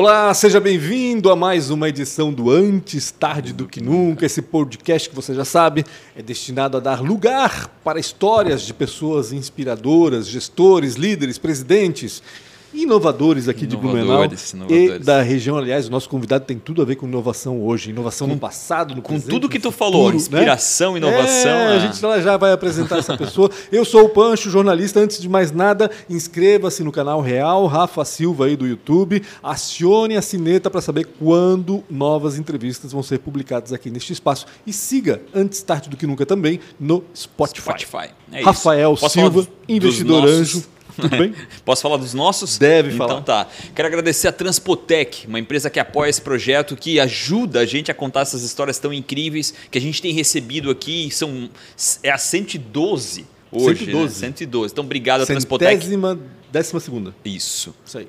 Olá, seja bem-vindo a mais uma edição do Antes Tarde do Que Nunca. Esse podcast que você já sabe é destinado a dar lugar para histórias de pessoas inspiradoras, gestores, líderes, presidentes inovadores aqui inovadores, de Blumenau inovadores. e da região. Aliás, o nosso convidado tem tudo a ver com inovação hoje, inovação com, no passado, no com tudo que tu futuro, falou, inspiração, né? inovação. É, a... a gente já vai apresentar essa pessoa. Eu sou o Pancho, jornalista. Antes de mais nada, inscreva-se no canal Real Rafa Silva aí do YouTube. Acione a sineta para saber quando novas entrevistas vão ser publicadas aqui neste espaço e siga antes tarde do que nunca também no Spotify. Spotify. É Rafael Silva, investidor anjo tudo bem? Posso falar dos nossos? Deve então, falar. Então tá. Quero agradecer a Transpotec, uma empresa que apoia esse projeto, que ajuda a gente a contar essas histórias tão incríveis que a gente tem recebido aqui. São, é a 112 hoje. 112. Né? 112. Então, obrigado a Transpotec. Centésima, décima segunda. Isso. Isso aí.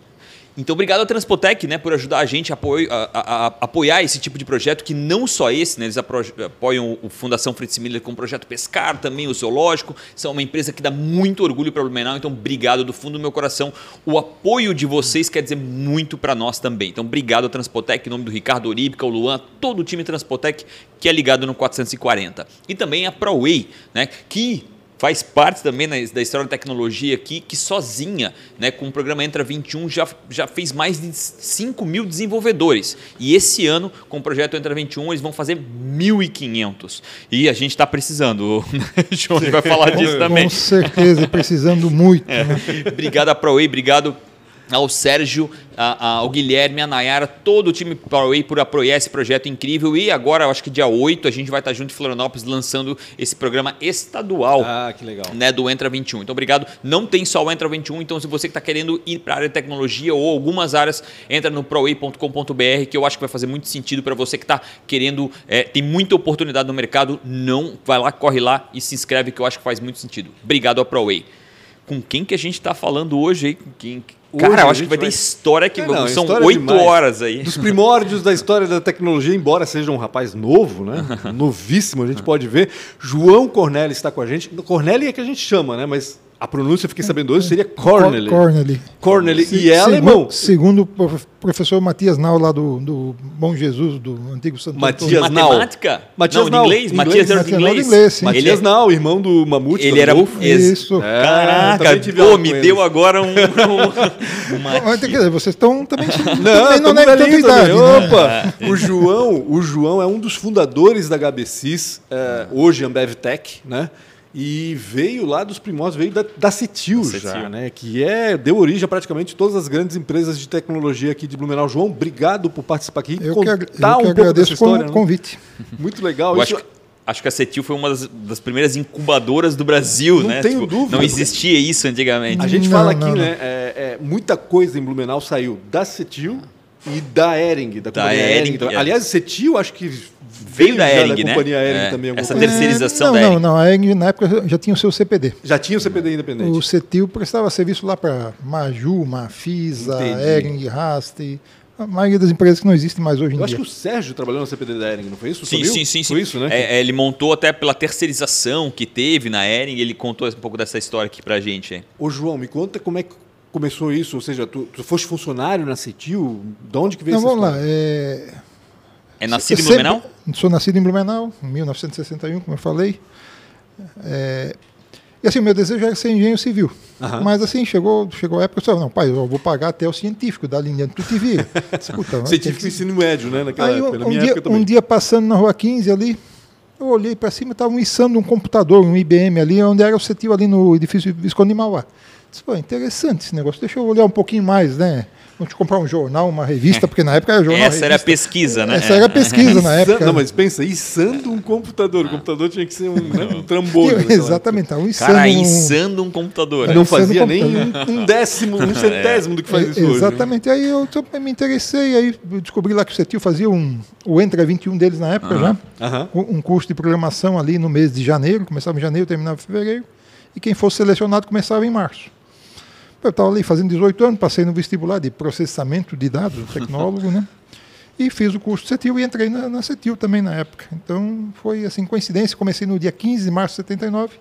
Então, obrigado à Transpotec né, por ajudar a gente a, a, a, apoiar esse tipo de projeto, que não só esse, né, eles apoiam o Fundação Fritz Miller com o projeto Pescar, também o Zoológico. São uma empresa que dá muito orgulho para o Blumenau, então obrigado do fundo do meu coração. O apoio de vocês quer dizer muito para nós também. Então, obrigado à Transpotec, em nome do Ricardo Oríbica, o Luan, todo o time Transpotec que é ligado no 440. E também a ProWay, né, que faz parte também da história da tecnologia aqui, que sozinha, né, com o programa Entra 21, já, já fez mais de 5 mil desenvolvedores. E esse ano, com o projeto Entra 21, eles vão fazer 1.500. E a gente está precisando, né? João vai falar disso também. Com certeza, precisando muito. É. Obrigado a ProWay, obrigado ao Sérgio, ao Guilherme, a Nayara, todo o time PowerWay por apoiar esse projeto incrível. E agora, acho que dia 8, a gente vai estar junto em Florianópolis lançando esse programa estadual ah, que legal. Né, do Entra 21. Então, obrigado. Não tem só o Entra 21, então se você que está querendo ir para a área de tecnologia ou algumas áreas, entra no proway.com.br, que eu acho que vai fazer muito sentido para você que está querendo, é, tem muita oportunidade no mercado, não vai lá, corre lá e se inscreve, que eu acho que faz muito sentido. Obrigado ao ProWay. Com quem que a gente está falando hoje aí? Quem, Cara, eu acho que vai, ter história que é, não, são oito horas aí. Dos primórdios da história da tecnologia, embora seja um rapaz novo, né? Novíssimo, a gente pode ver. João Corneli está com a gente. Corneli é que a gente chama, né? Mas a pronúncia, fiquei sabendo hoje, seria Corneli. Corneli. Corneli. E é alemão. Segundo o professor Matias Nau, lá do, do Bom Jesus, do Antigo Santo Matias Antônio. Nau. Matemática? Matias Não, Nau. inglês? Matias era de inglês. inglês sim. Matias. Nau, irmão do Mamute. Ele era... Isso. É, Caraca, pô, me deu agora um... um... Quer dizer, vocês estão também... Não, não é tanta idade. Né? Opa! O João, o João é um dos fundadores da HBCIS, é, hoje Ambev Tech, né? E veio lá dos primórdios, veio da, da Cetil já, né? Que é, deu origem a praticamente todas as grandes empresas de tecnologia aqui de Blumenau. João, obrigado por participar aqui. Eu que, eu um que agradeço história, o né? convite. Muito legal. Eu Isso... acho, acho que a Cetil foi uma das, das, primeiras incubadoras do Brasil, não né? Tenho tipo, dúvida. Não existia isso antigamente. A gente não, fala aqui, não, né? É, é, muita coisa em Blumenau saiu da Cetil e da Ering, da, da Ering. Ering. Aliás, Cetil, acho que veio da Ering, da né? Companhia Ering é, também. Essa terceirização não, da Ering. Não, não, a Ering na época já tinha o seu CPD. Já tinha o CPD independente. O CETIL prestava serviço lá para Maju, Mafisa. Ering, Raste, a maioria das empresas que não existem mais hoje em Eu dia. acho que o Sérgio trabalhou na CPD da Ering, não foi isso? Sim, sim, sim, sim. Foi isso, né? É, é, ele montou até pela terceirização que teve na Ering, ele contou um pouco dessa história aqui pra gente. Hein? Ô João, me conta como é que começou isso? Ou seja, tu, tu foste funcionário na CETIL? De onde que veio não, essa vamos história? lá. É... É nascido em Blumenau? Sou nascido em Blumenau, em 1961, como eu falei. É, e assim, meu desejo era ser engenheiro civil. Uhum. Mas assim, chegou, chegou a época, eu falei, não, pai, eu vou pagar até o científico da linha de tu te vira. científico que... ensino médio, né? Naquela Aí, época, um, dia, um dia passando na rua 15 ali, eu olhei para cima, estavam içando um computador, um IBM ali, onde era o CETIL ali no edifício Visconde de Mauá. Disse, pô, interessante esse negócio, deixa eu olhar um pouquinho mais, né? Vamos comprar um jornal, uma revista, porque na época era jornal. Essa era a pesquisa, né? Essa era a pesquisa na época. Não, mas pensa, içando um computador. O computador tinha que ser um, né, um trambolho. Exatamente, estava içando. Cara, içando um computador. Não fazia nem um, um, décimo, um centésimo do que faz isso é, hoje. Exatamente, aí eu me interessei, aí descobri lá que o CETIL fazia um, o Entra 21 deles na época já, um curso de programação ali no mês de janeiro, começava em janeiro, terminava em fevereiro, e quem fosse selecionado começava em março. Eu estava ali fazendo 18 anos, passei no vestibular de processamento de dados, tecnólogo, né? E fiz o curso CETIL e entrei na, na CETIL também na época. Então foi assim, coincidência. Comecei no dia 15 de março de 79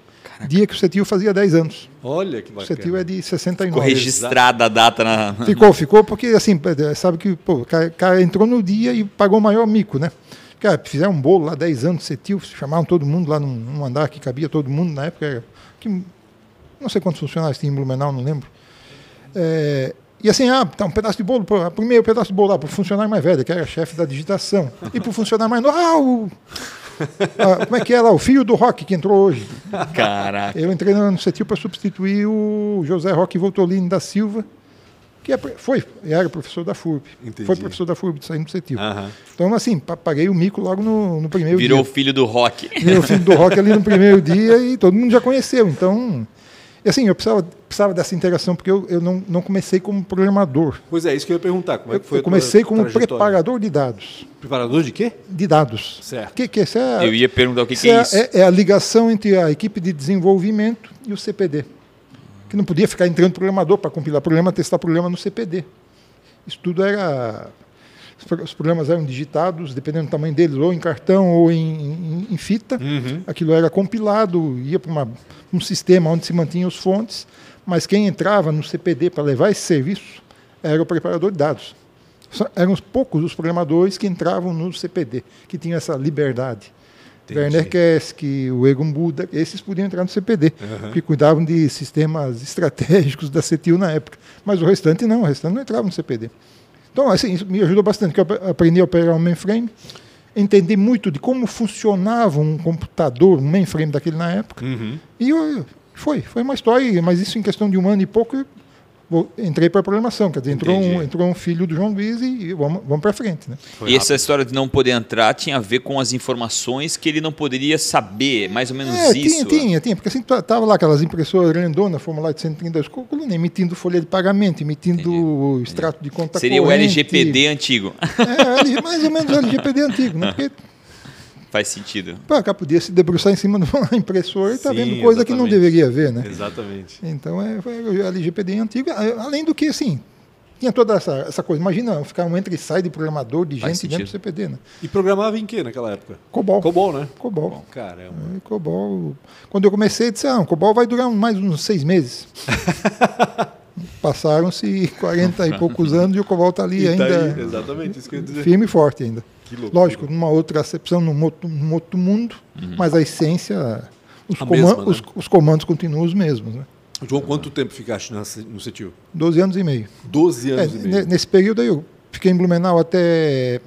dia que o CETIL fazia 10 anos. Olha que O bacana. CETIL é de 69. Ficou registrada a data na. Ficou, ficou, porque assim, sabe que o cara, cara entrou no dia e pagou o maior mico, né? Cara, fizeram um bolo lá, 10 anos de CETIL, chamaram todo mundo lá num, num andar que cabia todo mundo na época. Era, que, não sei quantos funcionários tinha em Blumenau, não lembro. É, e assim, ah, tá um pedaço de bolo, pro- primeiro pedaço de bolo lá para o funcionário mais velho, que era chefe da digitação. E para o funcionário mais novo, ah, o, ah, como é que é lá, o filho do Rock que entrou hoje. Caraca. Eu entrei no CETIL para substituir o José Roque Voltolini da Silva, que é, foi, era professor da FURB. Entendi. Foi professor da FURB, saindo do CETIL. Então, assim, pa- paguei o mico logo no, no primeiro Virou o dia. filho do rock. Virou o filho do Rock ali no primeiro dia e todo mundo já conheceu. Então, e assim, eu precisava, precisava dessa interação porque eu, eu não, não comecei como programador. Pois é, isso que eu ia perguntar. Como é Eu, que foi eu comecei como trajetória? preparador de dados. Preparador de quê? De dados. Certo. Que, que é isso? É, Eu ia perguntar o que, que é isso. é, é a ligação entre a equipe de desenvolvimento e o CPD. Que não podia ficar entrando programador para compilar programa, testar programa no CPD. Isso tudo era. Os pro- Os programas eram digitados, dependendo do tamanho deles, ou em cartão ou em, em- em fita. Aquilo era compilado, ia para uma- um sistema onde se mantinham os fontes, mas quem entrava no CPD para levar esse serviço era o preparador de dados. Eram os poucos os programadores que entravam no CPD, que tinham essa liberdade. Entendi. Werner Kesk, o Egon Buda, esses podiam entrar no CPD, que cuidavam de sistemas estratégicos da CETIL na época. Mas o restante não, o restante não entrava no CPD. Então, assim, isso me ajudou bastante, porque eu ap- aprendi a operar um mainframe, entendi muito de como funcionava um computador, um mainframe daquele na época, Uhum. e eu, foi, foi uma história, mas isso em questão de um ano e pouco, entrei para a programação, quer dizer, entrou um, Entendi. entrou um filho do João Luiz e, e vamos, vamos para frente. Né? Foi E essa história de não poder entrar tinha a ver com as informações que ele não poderia saber, mais ou menos É, isso. tinha, tinha, tinha, porque assim, ta- tava lá aquelas impressoras grandonas, formulário de 132 colunas, emitindo folha de pagamento, emitindo extrato de conta Seria o corrente. LGPD antigo. É, mais ou menos o LGPD antigo, né? Porque Faz sentido. pô, cá podia se debruçar em cima de uma impressora e tá Sim, vendo coisa que não exatamente. deveria ver, né? Exatamente. Então, é, foi o LGPD antigo, a- além do que, assim, tinha toda essa, essa coisa. Imagina ficar um entra e sai de programador, de Faz gente dentro do sentido. CPD, né? E programava em quê naquela época? COBOL. Cobol, né? COBOL. Caramba. É, COBOL. Quando eu comecei, eu disse, ah, o COBOL vai durar mais uns seis meses. Passaram-se 40 e poucos anos e o COBOL está ali E tá ainda aí, exatamente isso que eu ia dizer. firme e forte ainda. Que loucura. Lógico, numa outra acepção, num outro, num outro mundo, mas a essência, os, A coman- mesma, né? os, os comandos continuam os mesmos. Né? João, quanto tempo ficaste no CETIL? 12 anos e meio. 12 É, anos e ne- meio. nesse período aí eu fiquei em Blumenau até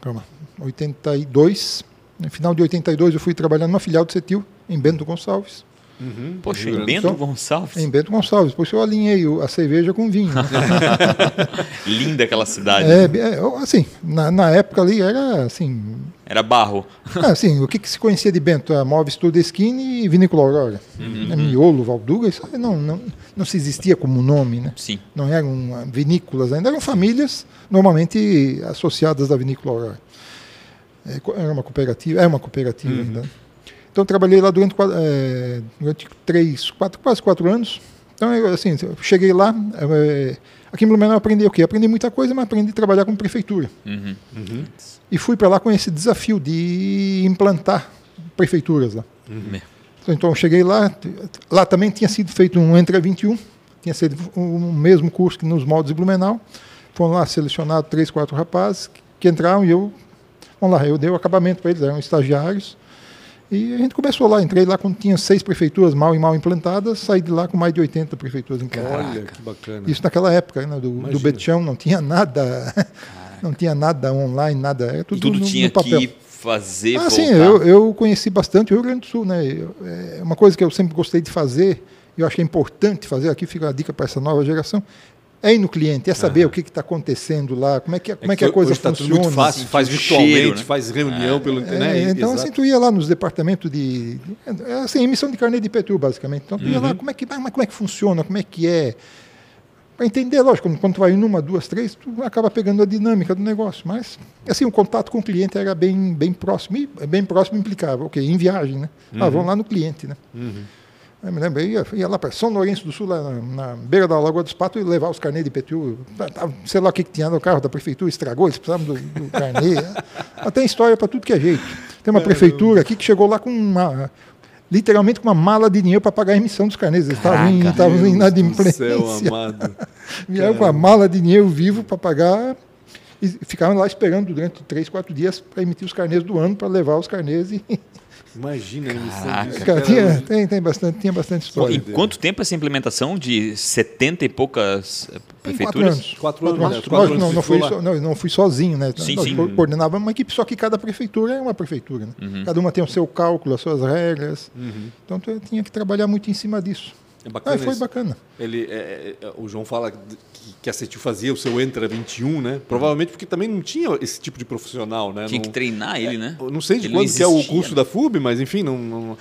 calma, 82. No final de 82 eu fui trabalhar numa filial do CETIL, em Bento Gonçalves. Uhum. Poxa, em Bento Sul. Gonçalves. Em Bento Gonçalves. Depois eu alinhei a cerveja com vinho. né? Linda aquela cidade. É, é, assim, na, na época ali era assim, Era barro. Ah, assim, o que, que se conhecia de Bento? A Móveis Tudesquini e Vinícola Aurora. Né, Miolo, Valduga, isso aí não, não, não se existia como nome, né? Sim. Não eram ah, vinícolas ainda, eram famílias normalmente associadas da Vinícola Aurora. É, Era uma cooperativa, é uma cooperativa ainda. Então trabalhei lá durante, eh, durante três, quatro, quase quatro anos. Então, eu, assim, eu cheguei lá, eh, aqui em Blumenau eu aprendi o quê? Aprendi muita coisa, mas aprendi a trabalhar com prefeitura. Uhum. E fui para lá com esse desafio de implantar prefeituras lá. Me- Então eu cheguei lá, lá também tinha sido feito um Entra 21, tinha sido o mesmo curso que nos moldes de Blumenau. Foram lá selecionados três, quatro rapazes que- que entraram e eu, vamos lá, eu dei o acabamento para eles, eram estagiários. E a gente começou lá, entrei lá quando tinha seis prefeituras mal e mal implantadas, saí de lá com mais de 80 prefeituras implantadas. Olha, que bacana. Isso naquela época, né, do, Imagina. do Betchão, não tinha nada, não tinha nada online, nada, era tudo, Tudo no, tinha no papel. que fazer, Ah, voltar. sim, eu, eu conheci bastante o Rio Grande do Sul, né? Eu- é uma coisa que eu sempre gostei de fazer, e eu acho que é importante fazer, aqui fica a dica para essa nova geração, é ir no cliente, é saber o que está acontecendo lá, como é que, como é que a coisa hoje tá funciona. tudo muito fácil, faz Sentir o virtualmente, cheiro, né? faz reunião pelo É, internet. então, exato. assim, tu ia lá nos departamentos de. É assim, emissão de carnê de IPTU, basicamente. Então, tu ia Uhum. lá, como é, que, mas como é que funciona, como é que é. Para entender, lógico, quando, quando tu vai em uma, duas, três, tu acaba pegando a dinâmica do negócio. Mas, assim, o contato com o cliente era bem, bem próximo. E bem próximo implicava, ok, em viagem, né? Ah, vamos lá no cliente, né? Uhum. Eu me lembro, eu ia, ia lá para São Lourenço do Sul, lá na, na beira da Lagoa dos Patos, e levar os carnês de IPTU. Tá- tá- Sei lá o que, que tinha no carro da prefeitura, estragou, eles precisavam do, do carnê. Mas tem história para tudo que é jeito. Tem uma prefeitura aqui que chegou lá com uma. literalmente com uma mala de dinheiro para pagar a emissão dos carnês. Eles estavam em, estavam em inadimplência. do céu, amado. Vieram com uma mala de dinheiro vivo para pagar e ficaram lá esperando durante três, quatro dias para emitir os carnês do ano, para levar os carnês e Imagina a emissão Caraca. disso. Cara, tinha, tem, tem bastante, tinha bastante história. em quanto tempo essa implementação de 70 e poucas eh, Em quatro prefeituras? anos. Quatro anos, né? Anos não, não, fui so- não, não fui sozinho, né? Sim, Nós sim. co- coordenava uma equipe, só que cada prefeitura é uma prefeitura. Né? Uhum. Cada uma tem o seu cálculo, as suas regras. Então eu tinha que trabalhar muito em cima disso. É bacana Ah, foi isso. bacana. Ele, é, é, o João fala que, que a Cetil fazia o seu Entra 21, né? Provavelmente porque também não tinha esse tipo de profissional, né? Tinha Não- que treinar ele, né? Eu não sei de Ele quando que é o existia, curso né? da FUB, mas enfim, não, não-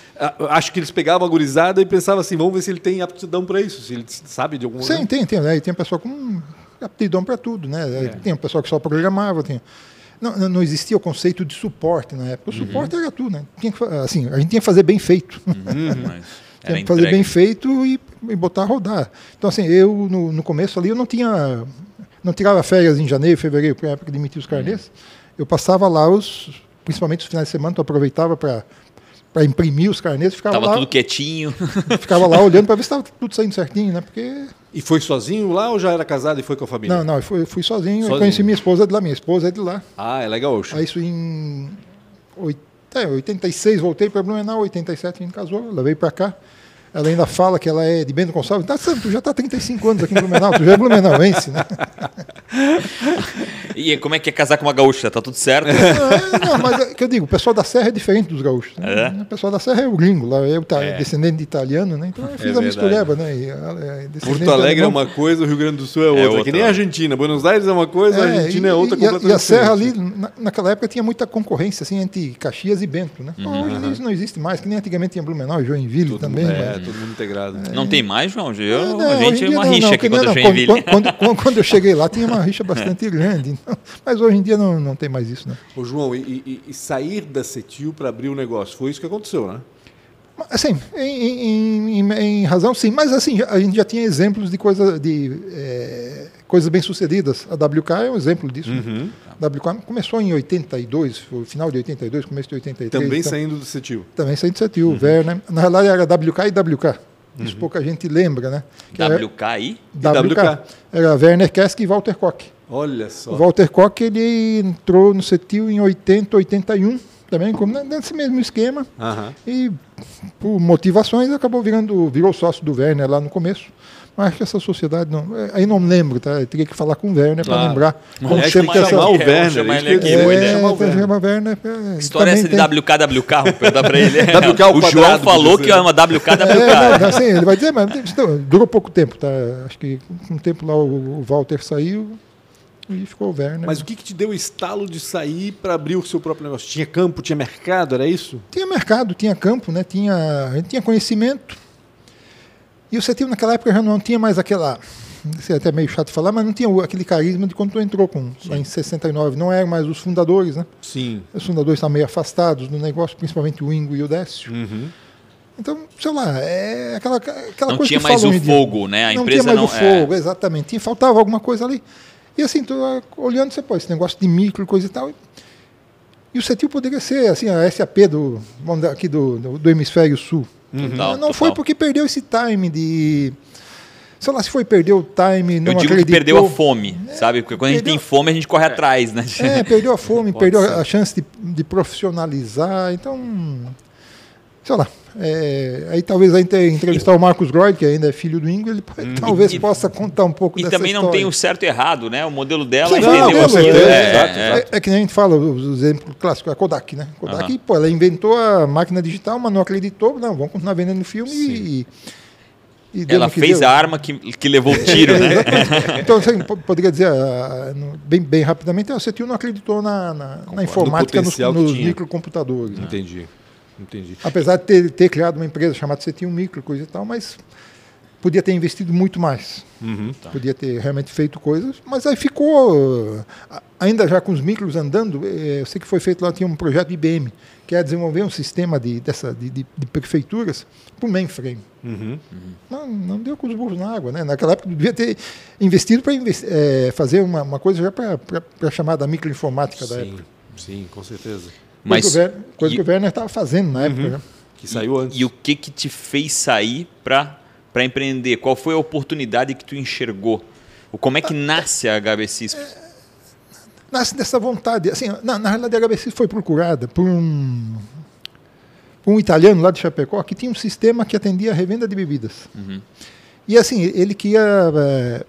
acho que eles pegavam a gurizada e pensavam assim, vamos ver se ele tem aptidão para isso, se ele sabe de alguma Sim, tem, tem. Né? E tem pessoal com aptidão para tudo, né? É. Tem um pessoal que só programava, tem. Não, não- existia o conceito de suporte na época. O Uhum. suporte era tudo, né? Tinha que, assim, a gente tinha que fazer bem feito. Mas era Tinha que fazer entregue. bem feito e, e botar a rodar. Então, assim, eu no, no começo ali, eu não tinha. Não tirava férias em janeiro, fevereiro, para a época de emitir os carnês. Eu passava lá, os, principalmente os finais de semana, eu aproveitava para para imprimir os carnês, ficava Tava lá, tudo quietinho. ficava lá olhando para ver se estava tudo saindo certinho, né? Porque E foi sozinho lá ou já era casado e foi com a família? não, não, eu fui, eu fui sozinho, Sozinho. eu conheci minha esposa de lá, minha esposa é de lá. Ah, é legal. Aí isso em oit- é, 86 voltei para Blumenau, 87 a gente casou, levei para cá. Ela ainda fala que ela é de Bento Gonçalves. Tá, Sam, tu já está 35 anos aqui em Blumenau, tu já é blumenauense, né? E como é que é casar com uma gaúcha? Tá tudo certo? É, não, mas é que eu digo, o pessoal da Serra é diferente dos gaúchos. né? É? O pessoal da Serra é o gringo, lá eu tá descendente de italiano, né? Então eu fiz a verdade. mistureba, né? E, é, descendente Porto Alegre é uma coisa, o Rio Grande do Sul é outra. outra. Que nem a Argentina. Buenos Aires é uma coisa, a Argentina e, é outra e, a, completamente e a Serra ali, diferente. na- naquela época, tinha muita concorrência assim, entre Caxias e Bento, né? Hoje isso não existe mais, que nem antigamente tinha Blumenau e Joinville Todo também. é, todo mundo integrado. Não tem mais, João? Eu, Não, a hoje gente em é dia uma não, rixa não, aqui contra não, Joinville. quando, quando, quando- quando eu cheguei lá, tinha uma rixa bastante grande. então, mas hoje em dia não, não tem mais isso, né? Ô, João, e, e- e sair da Cetil para abrir o negócio, foi isso que aconteceu, né? Assim, em, em- em- em razão, sim. Mas assim, a gente já tinha exemplos de, coisa, de eh, coisas bem-sucedidas. A WK é um exemplo disso. Uhum. né? A WK começou em 82, foi o final de 82, começo de 83. Também então- saindo do Cetil. Também saiu de Cetil, o Werner. Na realidade era WK e WK. Isso pouca gente lembra, né? Que era WKI? WK. Era Werner Kesk e Walter Koch. Olha só. O Walter Koch ele entrou no Cetil em 80, 81, também como nesse mesmo esquema. Aham. E por motivações acabou virando, virou sócio do Werner lá no começo. Mas acho que essa sociedade não. é, Aí não lembro, tá? Eu teria que falar com o Werner para Claro. lembrar. Vamos Aliás, chama tem que chamar o É, vamos Werner. chamar isso ele que aqui, o É, que chamar o Werner. é, História também essa de tem- WKWK, vou perguntar pra ele. WK ao o João falou que é uma WKWK. É, não, assim, ele vai dizer, mas então, durou pouco tempo, tá? Acho que com o tempo lá o, o Walter saiu e ficou o Werner. Mas o que, que te deu o estalo de sair para abrir o seu próprio negócio? Tinha campo, tinha mercado, era isso? Tinha mercado, tinha campo, né? tinha, a gente tinha conhecimento. E o CETIL naquela época já não tinha mais aquela. Isso é até meio chato falar, mas não tinha aquele carisma de quando tu entrou com, lá em 69. Não eram mais os fundadores, né? Sim. Os fundadores estavam meio afastados do negócio, principalmente o Ingo e o Décio. Uhum. Então, sei lá, é aquela, aquela Não coisa tinha que mais o fogo, né? A não empresa tinha mais não. o fogo, exatamente. Tinha, faltava alguma coisa ali. E assim, tu, ah, olhando, você pô, esse negócio de micro, coisa e tal. E o CETIL poderia ser assim, a SAP do, aqui do, do, do hemisfério sul. É, total, não foi total. porque perdeu esse time de. Sei lá se foi perder o time, não Eu digo acreditou. que perdeu a fome, sabe? Porque quando a gente perdeu- tem fome, a gente corre atrás, né? É, perdeu a fome, perdeu ser. a chance de, de profissionalizar. Então, sei lá. É, aí talvez a entrevistar o Marcos Groyd, que ainda é filho do Ingo, ele pode- talvez Hum. E- possa contar um pouco E dessa também não história. tem o certo e errado, né? O modelo dela Sim, entendeu não, certeza, É, é. É, é que nem a gente fala, o exemplo clássico, a Kodak, né? Kodak, Aham. pô, ela inventou a máquina digital, mas não acreditou, não, vamos continuar vendendo filme e, e Ela no fez deu. a arma que, que levou o tiro, né? Então, assim, po- poderia dizer, ah, no- bem, bem rapidamente, a CETIL não acreditou na, na, na informática, nos, que nos tinha. microcomputadores. né? Entendi. Entendi. Apesar de ter, ter criado uma empresa chamada CETIL Micro, coisa e tal, mas podia ter investido muito mais. Uhum. Podia ter realmente feito coisas, mas aí ficou, ah, ainda já com os micros andando, eh, eu sei que foi feito lá, tinha um projeto de IBM, que era desenvolver um sistema de, dessa, de, de, de prefeituras para o mainframe. Uhum. Não, não deu com os burros na água. Né? Naquela época devia ter investido para fazer uma, uma coisa já para a chamada microinformática da Sim, época. sim, com certeza. Coisa, Mas que, o Werner, coisa e- que o Werner estava fazendo na época. né? Que saiu antes. E, e o que que te fez sair para empreender? Qual foi a oportunidade que tu enxergou? O como é que nasce a HBC? Nasce dessa vontade. Assim, na, na realidade, a HBC foi procurada por um, por um italiano lá de Chapecó que tinha um sistema que atendia a revenda de bebidas. Uhum. E assim, ele que ia. É,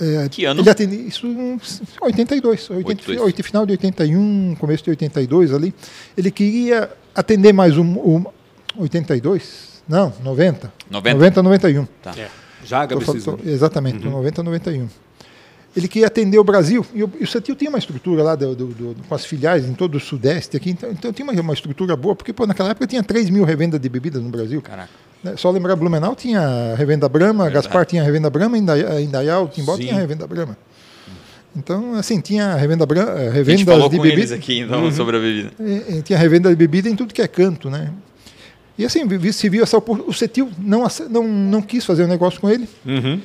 é, que ano? Ele atendia isso em 82, 80, 82. final de 81, começo de 82 ali. Ele queria atender mais um, um 82? Não, 90. 90, 90 91. Tá. É. Já HBCs. Exatamente, uhum. 90 91. Ele queria atender o Brasil, e o, e o Cetil tinha uma estrutura lá do, do, do, com as filiais em todo o Sudeste aqui, então, então tinha uma, uma estrutura boa, porque pô, naquela época tinha 3 mil revendas de bebidas no Brasil. Caraca. Né? Só lembrar, Blumenau tinha revenda Brahma, Verdade. Gaspar tinha revenda Brahma, Indaial, Timbó Sim. tinha revenda Brahma. Então, assim, tinha revenda eh, revenda falou de bebida. aqui, então, uhum. sobre a bebida. E, e, tinha revenda de bebida em tudo que é canto, né? E assim, se viu essa O Cetil não, não, não quis fazer o um negócio com ele. Uhum.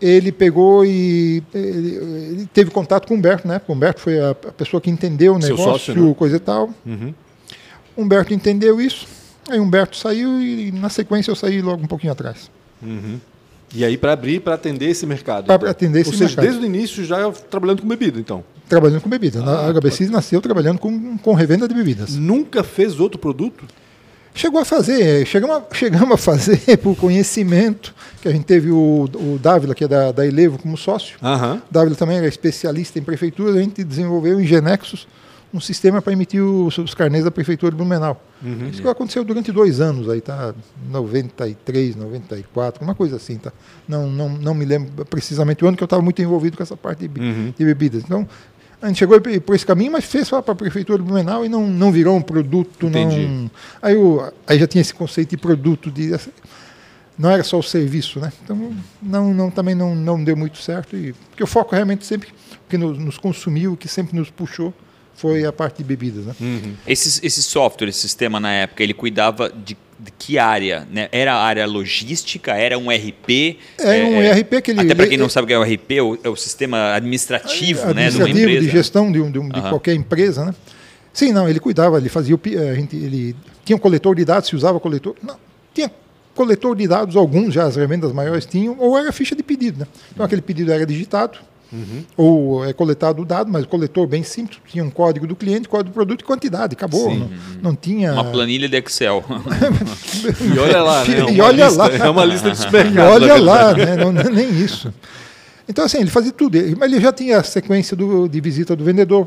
Ele pegou e ele, ele, teve contato com o Humberto, né? O Humberto foi a, a pessoa que entendeu o negócio, sócio, né? coisa e tal. Uhum. Humberto entendeu isso. Aí Humberto saiu e na sequência eu saí logo um pouquinho atrás. Uhum. E aí para abrir, para atender esse mercado. Para então. atender esse Ou seja, mercado. desde o início já trabalhando com bebida, então. Trabalhando com bebida. Ah, a HBC nasceu trabalhando com, com revenda de bebidas. Nunca fez outro produto? Chegou a fazer, chegamos a, chegamos a fazer por conhecimento, que a gente teve o, o Dávila, que é da, da Elevo, como sócio. Uhum. Dávila também era especialista em prefeitura, a gente desenvolveu em Genexus um sistema para emitir os, os carnês da prefeitura de Blumenau. Uhum. Isso aconteceu durante dois anos, aí tá 93, 94, uma coisa assim, tá? Não, não, não me lembro precisamente o ano que eu estava muito envolvido com essa parte de, uhum. de bebidas. Então, a gente chegou por esse caminho, mas fez para a prefeitura de Blumenau e não, não virou um produto. Entendi. Não, aí, eu, aí já tinha esse conceito de produto, de, não era só o serviço. Né? Então não, não, também não, não deu muito certo. E, porque o foco realmente sempre, que nos, nos consumiu, que sempre nos puxou, foi a parte de bebidas. Né? Uhum. Esse, esse software, esse sistema na época, ele cuidava de de que área? Né? Era a área logística? Era um RP? É um é, RP que ele. Até para quem não sabe o que é o RP, é o sistema administrativo, administrativo né, de uma empresa. de gestão de, um, de, um, de uhum. qualquer empresa, né? Sim, não, ele cuidava, ele fazia o, a gente, ele tinha um coletor de dados, se usava coletor, não, tinha coletor de dados, alguns já as revendas maiores tinham, ou era ficha de pedido, né? Então aquele pedido era digitado, Uhum. Ou é coletado o dado, mas o coletor bem simples, tinha um código do cliente, código do produto e quantidade, acabou. Não, não, tinha. Uma planilha de Excel. e olha lá, né? e olha lista, lá. É uma lista de supermercado. E olha lá, né? não, nem isso. Então, assim, ele fazia tudo. Mas ele já tinha a sequência do, de visita do vendedor,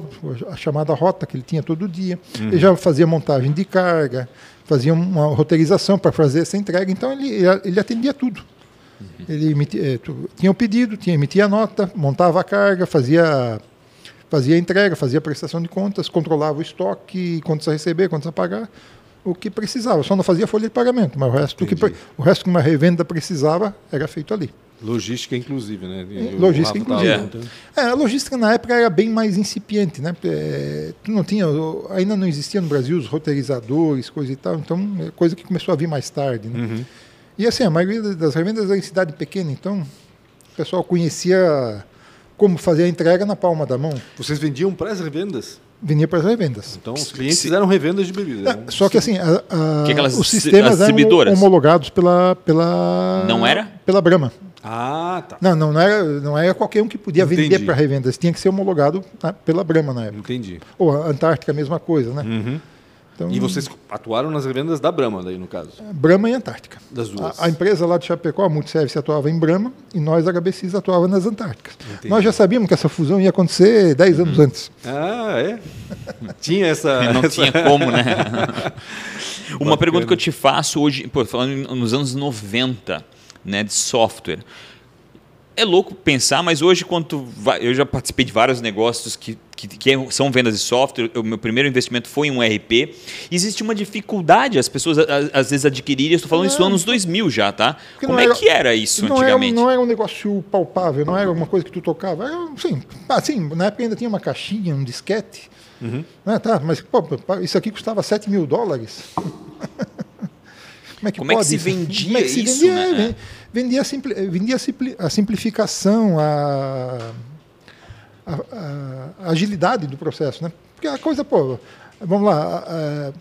a chamada rota que ele tinha todo dia. Uhum. Ele já fazia montagem de carga, fazia uma roteirização para fazer essa entrega. Então, ele, ele atendia tudo. Uhum. Ele emitia, eh, tinha o pedido, tinha, emitia a nota, montava a carga, fazia, fazia a entrega, fazia a prestação de contas, controlava o estoque, quantos a receber, quantos a pagar, o que precisava. Só não fazia folha de pagamento, mas o resto, que, o resto que uma revenda precisava era feito ali. Logística, inclusive, né? E logística, inclusive. É. a logística na época era bem mais incipiente, né? É, não tinha, ainda não existia no Brasil os roteirizadores, coisa e tal, então é coisa que começou a vir mais tarde. Né? Uhum. E assim, a maioria das revendas era em cidade pequena, então o pessoal conhecia como fazer a entrega na palma da mão. Vocês vendiam para as revendas? Vendia para as revendas. Então os clientes fizeram revendas de bebida. É, só que assim, a, a, que aquelas, os sistemas eram homologados pela, pela. Não era? Pela Brahma. Ah, tá. Não, não, não, era, não era qualquer um que podia Entendi. vender para revendas. Tinha que ser homologado né, pela Brahma na época. Entendi. Ou a Antártica, a mesma coisa, né? Uhum. Então, e vocês atuaram nas revendas da Brahma, daí no caso? Brahma e Antártica. Das duas. A, a empresa lá de Chapecó, a Multiservice, atuava em Brahma e nós, a HBCs, atuava nas Antárticas. Entendi. Nós já sabíamos que essa fusão ia acontecer 10 anos uhum. antes. Ah, é? tinha essa. Não essa... tinha como, né? Uma Bacana. pergunta que eu te faço hoje, pô, falando nos anos 90, né, de software. É louco pensar, mas hoje, quando eu já participei de vários negócios que, que, que, são vendas de software, o meu primeiro investimento foi em um RP. Existe uma dificuldade as pessoas às vezes adquirirem. Eu estou falando não, isso nos anos 2000 já, tá? Como é era, que era isso não antigamente? Era, não era um negócio palpável, não era uma coisa que tu tocava. Era, assim, assim, na época ainda tinha uma caixinha, um disquete. Uhum. Ah, tá, mas pô, isso aqui custava 7 mil dólares. Como é que, Como é que se vendia Como é que se isso? Vendia, né? Vendia, a, simpli, vendia a simplificação, a, a, a, agilidade do processo. Né? Porque a coisa, pô, vamos lá,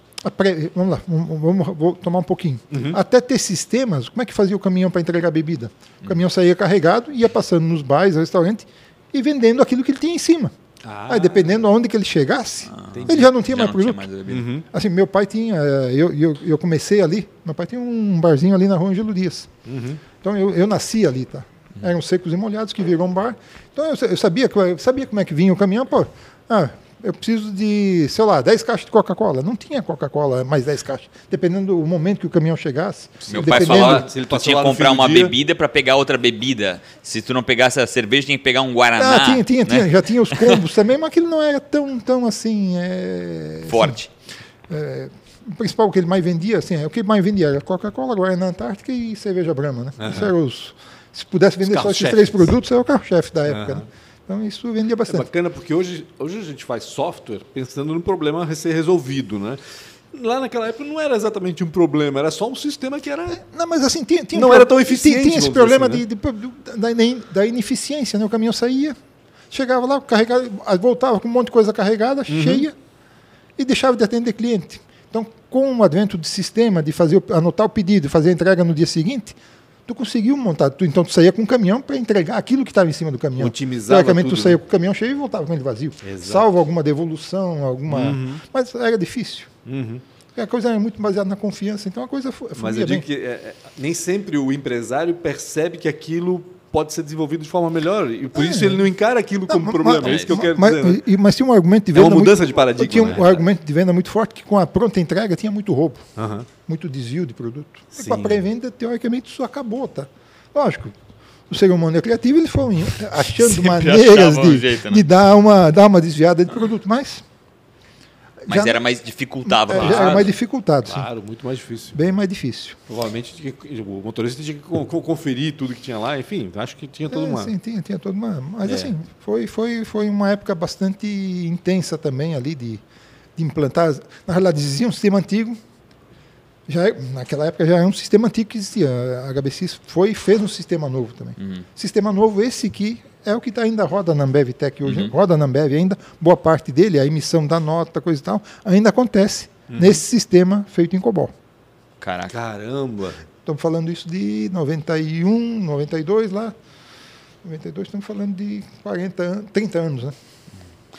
vamos lá, vamos, vou tomar um pouquinho. Uhum. Até ter sistemas, como é que fazia o caminhão para entregar bebida? O caminhão saía carregado, ia passando nos bares, restaurantes e vendendo aquilo que ele tinha em cima. Ah. Aí, dependendo aonde que ele chegasse, ah. ele já não tinha já mais não produto. Tinha mais uhum. Assim, meu pai tinha, eh, eu, eu, eu comecei ali, meu pai tinha um barzinho ali na rua Angelo Dias. Uhum. Então eu, eu nasci ali, tá? Eram secos e molhados que virou um bar. Então eu, eu sabia, eu sabia como é que vinha o caminhão, pô. Ah, eu preciso de, sei lá, 10 caixas de Coca-Cola. Não tinha Coca-Cola, mais 10 caixas. Dependendo do momento que o caminhão chegasse. Meu pai falava se ele tinha que comprar uma dia... bebida para pegar outra bebida. Se tu não pegasse a cerveja, tinha que pegar um Guaraná. Ah, tinha, tinha, né? tinha. Já tinha os combos também, mas aquilo não era tão, tão assim... É, Forte. Assim, é, o principal que ele mais vendia, assim, o que mais vendia era Coca-Cola, Guaraná Antártica e cerveja Brahma, né? Uhum. Isso eram os... Se pudesse vender só esses três produtos, era o carro-chefe da época, uhum. né? Então isso vendia bastante. É bacana porque hoje, hoje a gente faz software pensando no problema a ser resolvido, né? Lá naquela época não era exatamente um problema, era só um sistema que era. Não, mas assim, tinha, tinha não um era tão eficiente. Tinha, tinha esse problema assim, né? de, de, da, da, ineficiência, né? O caminhão saía, chegava lá, carregava, voltava com um monte de coisa carregada, uhum. cheia, e deixava de atender cliente. Então, com o advento de sistema, de fazer anotar o pedido, fazer a entrega no dia seguinte, tu conseguiu montar. Tu, então tu saía com o caminhão para entregar aquilo que estava em cima do caminhão. Otimizava Teoricamente tu saía né? com o caminhão cheio e voltava com ele vazio. Exato. Salvo alguma devolução, alguma... Uhum. Mas era difícil. Uhum. A coisa era muito baseada na confiança, então a coisa foi. Mas eu digo que é, é, nem sempre o empresário percebe que aquilo pode ser desenvolvido de forma melhor. E por é. isso ele não encara aquilo como não, problema. Mas, é isso que eu quero mas, dizer. Né? Mas tinha um argumento de venda. É uma mudança muito, de paradigma. Tinha um né? argumento de venda muito forte que com a pronta entrega tinha muito roubo, uhum. muito desvio de produto. Sim. E com a pré-venda, teoricamente, isso acabou, tá? Lógico, o ser humano é criativo, eles foram achando Sempre maneiras de, um jeito, né? de dar, uma, dar uma desviada de produto, mas mas já, era mais dificultava. É, era mais dificultado. Claro, sim. muito mais difícil. Bem mais difícil. Provavelmente o motorista tinha que conferir tudo que tinha lá, enfim, acho que tinha toda é, uma. Sim, tinha, tinha toda uma. Mas é. assim, foi, foi, foi uma época bastante intensa também ali de, de implantar. Na realidade, existia um sistema antigo. Já, é, naquela época já era um sistema antigo que existia. A HBC foi e fez um sistema novo também. Uhum. Sistema novo esse que é o que tá, ainda roda na Ambev Tech hoje, uhum. roda na Ambev ainda, boa parte dele, a emissão da nota, coisa e tal, ainda acontece uhum. nesse sistema feito em COBOL. Caraca. Caramba! Estamos falando isso de 91, 92 lá. 92 estamos falando de 40 anos, 30 anos, né?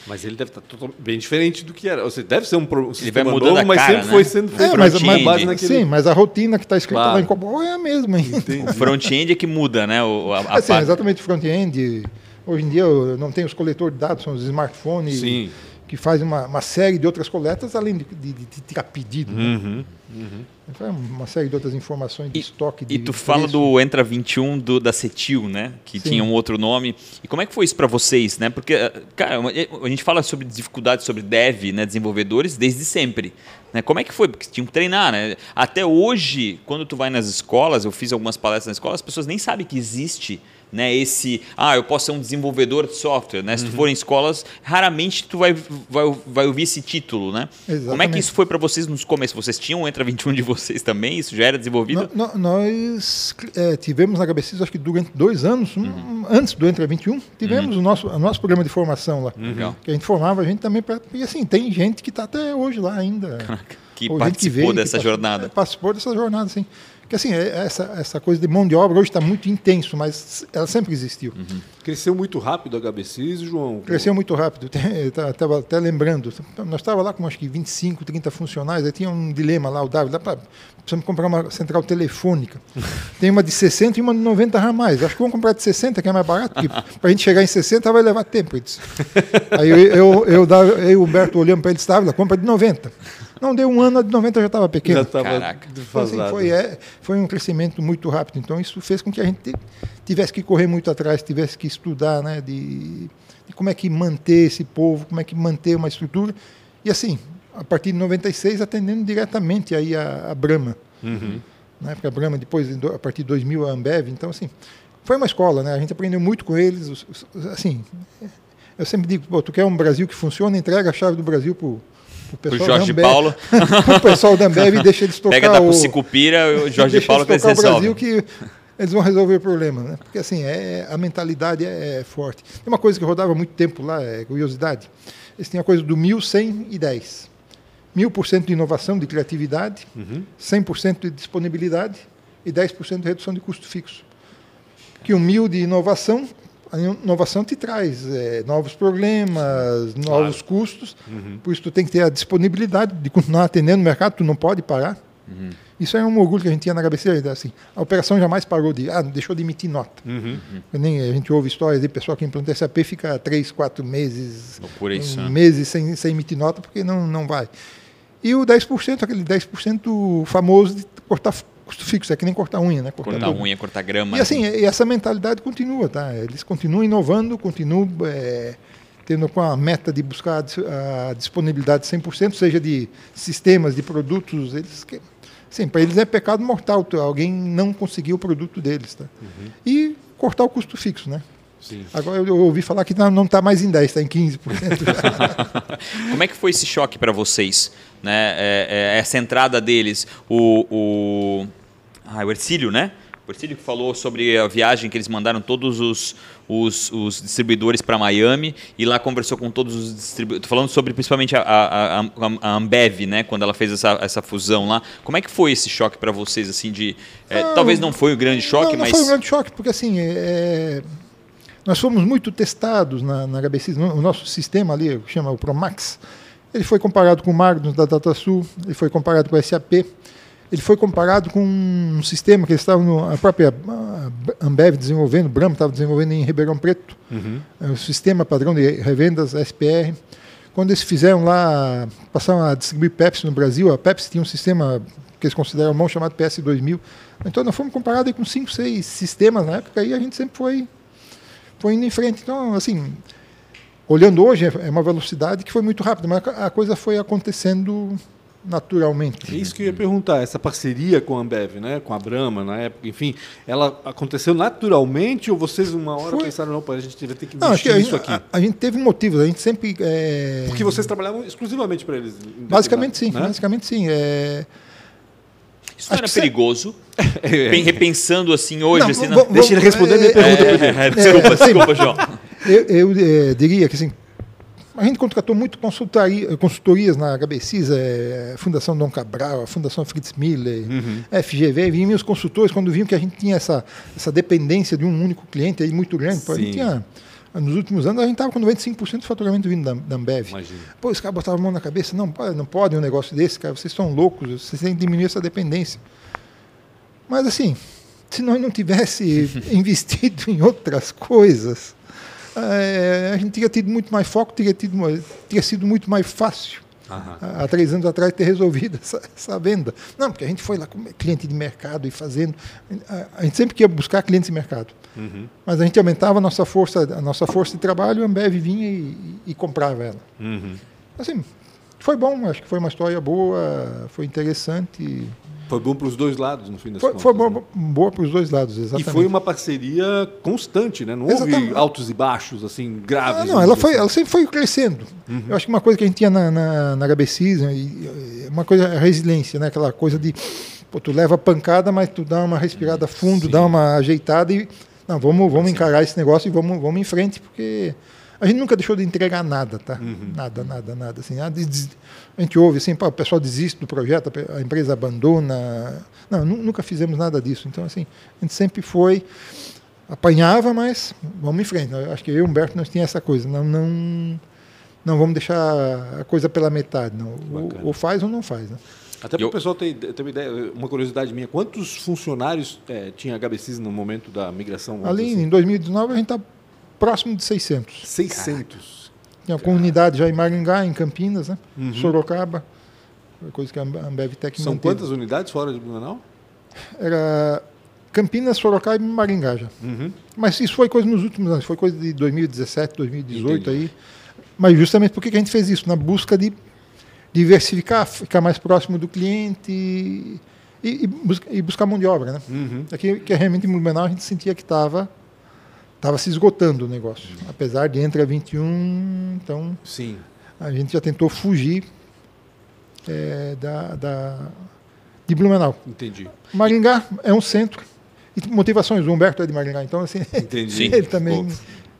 Mas ele deve estar tá bem diferente do que era. Ou seja, deve ser um, um sistema novo, mas cara, sempre né? foi sendo feito é, mas, mas, base naquele... Sim, mas a rotina que está escrita claro. lá em Cobol é a mesma. O front-end é que muda, né? O, a, a é, sim, exatamente, o front-end. Hoje em dia não tem os coletores de dados, são os smartphones. Sim que faz uma, uma, série de outras coletas, além de, de, de tirar pedido. Né? Uhum, uhum. Uma série de outras informações de e, estoque. De, e tu fala do Entra 21 do, da Cetil, né? Que Sim. tinha um outro nome. E como é que foi isso para vocês, né? Porque, eh, cara, a gente fala sobre dificuldades sobre dev, né? Desenvolvedores, desde sempre. Né? Como é que foi? Porque tinham que treinar, né? Até hoje, quando tu vai nas escolas, eu fiz algumas palestras nas escolas, as pessoas nem sabem que existe né, esse, ah, eu posso ser um desenvolvedor de software, né? Se tu uhum. for em escolas, raramente tu vai, vai, vai ouvir esse título, né? Exatamente. Como é que isso foi para vocês nos começos? Vocês tinham Entra 21 de vocês também? Isso já era desenvolvido? No, no, nós é, tivemos na KBC, acho que durante dois anos, uhum. um, antes do Entra 21, tivemos uhum. o, nosso, o nosso programa de formação lá. Uhum. Que a gente formava a gente também, pra, e assim, tem gente que está até hoje lá ainda. que participou que veio, dessa que jornada. Participou dessa jornada, sim. Que assim, é, essa, essa coisa de mão de obra hoje está muito intenso, mas ela sempre existiu. Uhum. Cresceu muito rápido a HBCs, João? Cresceu muito rápido. Estava até lembrando. Nós estávamos lá com acho que 25, 30 funcionários. Aí tinha um dilema lá, o David, lá precisamos comprar uma central telefônica. Tem uma de 60 e uma de 90 ramais. Acho que vamos comprar de 60, que é mais barato, porque para a gente chegar em 60 vai levar tempo. Aí eu, eu, eu, eu, e o Humberto olhamos para ele e disse, compra de 90. Não deu um ano, a de 90 já estava pequeno. Já estava então, assim, foi, é, foi um crescimento muito rápido. Então, isso fez com que a gente tivesse que correr muito atrás, tivesse que estudar né, de, de como é que manter esse povo, como é que manter uma estrutura. E assim, a partir de 96, atendendo diretamente aí a, a Brahma. Uhum. Né, porque a Brahma, depois, a partir de 2000, a Ambev. Então, assim, foi uma escola, né? A gente aprendeu muito com eles. Assim, eu sempre digo, pô, tu quer um Brasil que funciona, entrega a chave do Brasil para o pessoal Jorge Ambev, Paulo. o pessoal da Ambev deixa eles tocar Pega da Pucicupira, o Jorge Paulo eles o Brasil que eles vão resolver o problema, né? Porque assim, é, a mentalidade é, é, forte. Tem uma coisa que rodava muito tempo lá, é curiosidade. Eles tinham a coisa do 1110. 1000% de inovação, de criatividade, uhum. 100% de disponibilidade e 10% de redução de custo fixo. Que o mil de inovação, a inovação te traz é, novos problemas, novos claro. custos, uhum. por isso tu tem que ter a disponibilidade de continuar atendendo o mercado, tu não pode parar. Uhum. Isso é um orgulho que a gente tinha na HBC. Assim, a operação jamais parou de. Ah, deixou de emitir nota. Uhum. Nem, a gente ouve histórias de pessoal que implanta SAP fica três, quatro meses, um, meses sem, sem emitir nota porque não, não vai. E o 10%, aquele 10% famoso de cortar custo fixo, é que nem cortar unha, né? Cortar, cortar unha, cortar grama. E assim, e essa mentalidade continua, tá? Eles continuam inovando, continuam é, tendo com a meta de buscar a disponibilidade 100%, seja de sistemas, de produtos, eles Sim, para eles é pecado mortal alguém não conseguir o produto deles. Tá? Uhum. E cortar o custo fixo, né? Sim. Agora eu ouvi falar que não está mais em 10%, está em 15%. Como é que foi esse choque para vocês? Né? É, é, essa entrada deles, o, o, ah, o Ercílio, né? O Ercílio que falou sobre a viagem que eles mandaram todos os, os, os distribuidores para Miami e lá conversou com todos os distribuidores. Falando sobre principalmente a, a, a, a, Ambev, né? Quando ela fez essa, essa fusão lá. Como é que foi esse choque para vocês, assim, de... É, talvez não foi o grande choque, não, não mas... Não foi o grande choque, porque assim... É, nós fomos muito testados na, na HBC, o nosso sistema ali, que chama o Promax, ele foi comparado com o Magnus da DataSul, ele foi comparado com o SAP, ele foi comparado com um sistema que eles estavam, a própria Ambev desenvolvendo, o Brahma estava desenvolvendo em Ribeirão Preto, uhum. É o sistema padrão de revendas SPR. Quando eles fizeram lá, passaram a distribuir Pepsi no Brasil, a Pepsi tinha um sistema que eles consideram mão chamado PS2000. Então nós fomos comparados com cinco, seis sistemas na época e a gente sempre foi, foi indo em frente. Então, assim, olhando hoje, é uma velocidade que foi muito rápida, mas a coisa foi acontecendo naturalmente. É isso que eu ia perguntar, essa parceria com a Ambev, né, com a Brahma na época, enfim, ela aconteceu naturalmente ou vocês uma hora Foi... pensaram, não, a gente vai ter que investir não, nisso aqui? A, a, gente teve motivos, a gente sempre... É... Porque vocês trabalhavam exclusivamente para eles? Basicamente sim, né? basicamente sim. É... Isso não era perigoso? Repensando assim hoje, não, assim, não... Deixa ele responder a minha pergunta é, primeiro. É, desculpa, desculpa, João. Eu, eu é, diria que assim, a gente contratou muito consultorias na HBCIS, é, Fundação Dom Cabral, a Fundação Fritz Miller, uhum. FGV, vinham os consultores quando viam que a gente tinha essa, essa dependência de um único cliente aí muito grande. A gente tinha, nos últimos anos, a gente estava com 95% do faturamento vindo da, da Ambev. Imagina. Pô, os caras botavam a mão na cabeça, não, não pode um negócio desse, cara, vocês estão loucos, vocês têm que diminuir essa dependência. Mas assim, se nós não tivesse investido em outras coisas, é, a gente teria tido muito mais foco, teria, tido, teria sido muito mais fácil. Uhum. Há três anos atrás ter resolvido essa, essa, venda. Não, porque a gente foi lá com cliente de mercado e fazendo. A, gente sempre queria buscar clientes de mercado. Uhum. Mas a gente aumentava a nossa força, a nossa força de trabalho, a Ambev vinha e, e, e comprava ela. Uhum. Assim, foi bom, acho que foi uma história boa, foi interessante. Foi bom para os dois lados, no fim das foi, contas. Foi boa, né? boa para os dois lados, exatamente. E foi uma parceria constante, né? Não exatamente. houve altos e baixos, assim, graves. Ah, não, ela, foi, assim. ela sempre foi crescendo. Uhum. Eu acho que uma coisa que a gente tinha na, na, na HBC, uma coisa a resiliência, né? Aquela coisa de, pô, tu leva pancada, mas tu dá uma respirada fundo, Sim. dá uma ajeitada e, não, vamos, vamos encarar esse negócio e vamos, vamos em frente, porque a gente nunca deixou de entregar nada, tá? Uhum. Nada, nada, nada. Assim, a gente ouve assim, o pessoal desiste do projeto, a empresa abandona. Não, nunca fizemos nada disso. Então, assim, a gente sempre foi, apanhava, mas vamos em frente. Eu acho que eu e o Humberto nós tínhamos essa coisa. Não, não, não vamos deixar a coisa pela metade. Não. Ou, ou faz ou não faz. Né? Até para o pessoal ter, ter uma ideia, uma curiosidade minha, quantos funcionários é, tinha HBCs no momento da migração? Ali, assim? em 2019, a gente está próximo de 600. 600? Tem a comunidade já em Maringá, em Campinas, né? Uhum. Sorocaba, coisa que a Ambev Tech São manteve. quantas unidades fora de Blumenau? Era Campinas, Sorocaba e Maringá já. Uhum. Mas isso foi coisa nos últimos anos, foi coisa de 2017, 2018 Entendi. aí. Mas justamente porque que a gente fez isso? Na busca de diversificar, ficar mais próximo do cliente e, e, e buscar mão de obra, né? Uhum. Aqui, que realmente em Blumenau a gente sentia que estava estava se esgotando o negócio. Apesar de entre a 21, então Sim. a gente já tentou fugir é, da, da, de Blumenau. Entendi. Maringá é um centro. E motivações, o Humberto é de Maringá, então assim, Entendi. ele também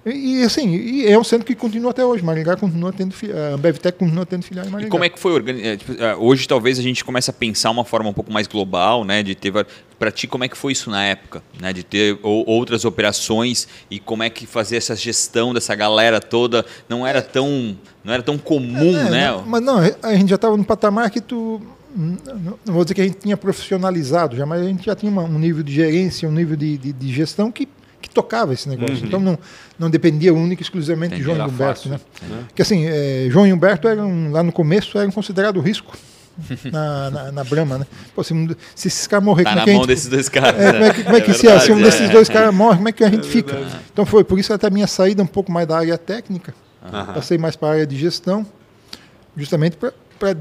E, assim, e é um centro que continua até hoje. Maringá continua tendo a Ambevtec continua tendo filial em Maringá. E como é que foi é, tipo, é, hoje talvez a gente comece a pensar uma forma um pouco mais global, né, de ter para ti como é que foi isso na época, né, de ter ou, outras operações e como é que fazer essa gestão dessa galera toda não era tão não era tão comum, é, né? Não, mas não, a gente já estava no patamar que tu não vou dizer que a gente tinha profissionalizado já, mas a gente já tinha um nível de gerência, um nível de, de, de gestão que tocava esse negócio. Uhum. Então não, não dependia única e exclusivamente Entendi, de João e Humberto. Fácil, né? né? Que assim, é, João e Humberto eram, lá no começo eram considerados risco. na, na, na Brahma, né? Pô, se, se esses caras morrerem, tá como é mão gente, desses dois caras. É, como é que, como é que é se, se um desses dois caras morre, como é que a gente fica? Então foi por isso até a minha saída um pouco mais da área técnica, uhum. passei mais para a área de gestão, justamente para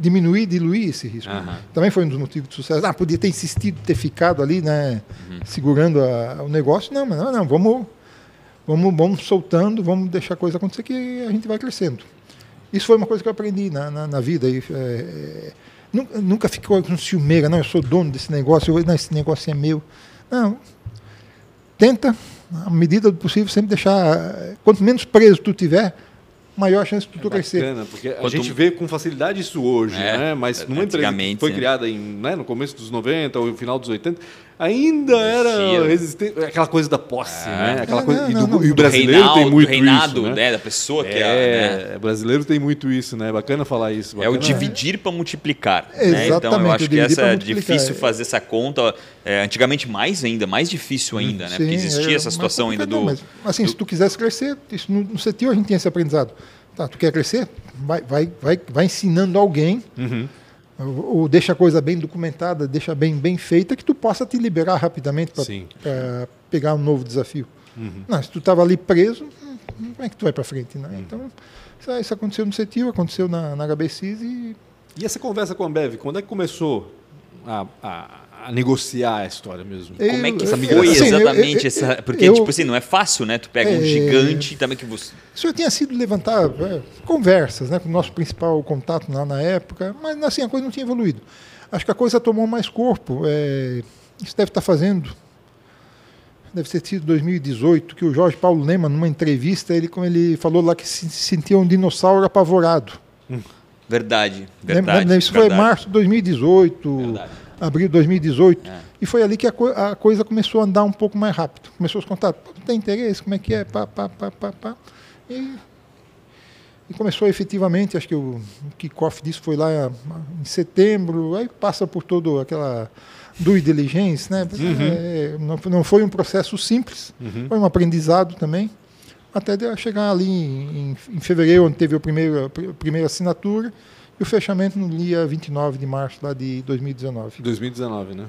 diminuir, diluir esse risco. Uhum. Também foi um dos motivos de sucesso. Ah, podia ter insistido, ter ficado ali, né, uhum. segurando a, o negócio. Não, mas não, não, vamos, vamos, vamos soltando, vamos deixar a coisa acontecer que a gente vai crescendo. Isso foi uma coisa que eu aprendi na, na, na vida. E, é, é, nunca, nunca ficou com ciumeira, não, eu sou dono desse negócio, eu, não, esse negócio é meu. Não, tenta, à medida do possível, sempre deixar, quanto menos preso tu tiver, maior chance de tu é crescer. Bacana, porque Quanto... a gente vê com facilidade isso hoje, é, né? Mas numa empresa que foi criada em, né, no começo dos 90 ou no final dos 80, ainda era resistente, aquela coisa da posse, é. né? Aquela coisa, não, não, não, e, do, e o brasileiro tem muito reinado, isso, né? né? Da pessoa que é, é né? brasileiro tem muito isso, né? Bacana falar isso. Bacana, é o dividir para multiplicar. Né? Então eu acho que essa é difícil fazer essa conta. É, antigamente mais ainda, mais difícil ainda, né? Sim, Porque existia essa situação ainda do. Mas, assim, do... se tu quisesse crescer, isso no, no CETIL a gente tinha esse aprendizado. Tá, tu quer crescer? Vai, vai, vai, vai ensinando alguém. Uhum ou deixa a coisa bem documentada, deixa bem, bem feita, que tu possa te liberar rapidamente para pegar um novo desafio. Uhum. Não, se tu estava ali preso, hum, como é que tu vai para frente? Né? Uhum. Então, isso, aconteceu no CETIL, aconteceu na, na HBCIS e... E essa conversa com a Bev, quando é que começou a, a a negociar a história mesmo. Eu, Como é que foi assim, exatamente eu, eu, essa. Porque, tipo assim, não é fácil, né? Tu pega é, um gigante também que você. Isso tinha sido levantar é, conversas né, com o nosso principal contato lá na época, mas assim, a coisa não tinha evoluído. Acho que a coisa tomou mais corpo. É, isso deve estar fazendo. Deve ter sido 2018, que o Jorge Paulo Lema, numa entrevista, ele, como ele falou lá que se sentia um dinossauro apavorado. Verdade, verdade. Isso verdade. foi março de 2018. Verdade abril de 2018. É. E foi ali que a, co a, coisa começou a andar um pouco mais rápido. Começou os contatos. Tem interesse? Como é que é? Pá, pá, pá, pá, pá. E, e começou efetivamente, acho que o, o kickoff disso foi lá em setembro, aí passa por toda aquela due diligence, né? Uhum. É, não, não foi um processo simples, uhum. foi um aprendizado também, até chegar ali em, em, fevereiro, onde teve a primeira, a primeira assinatura, e o fechamento no dia 29 de março lá de 2019. 2019, né?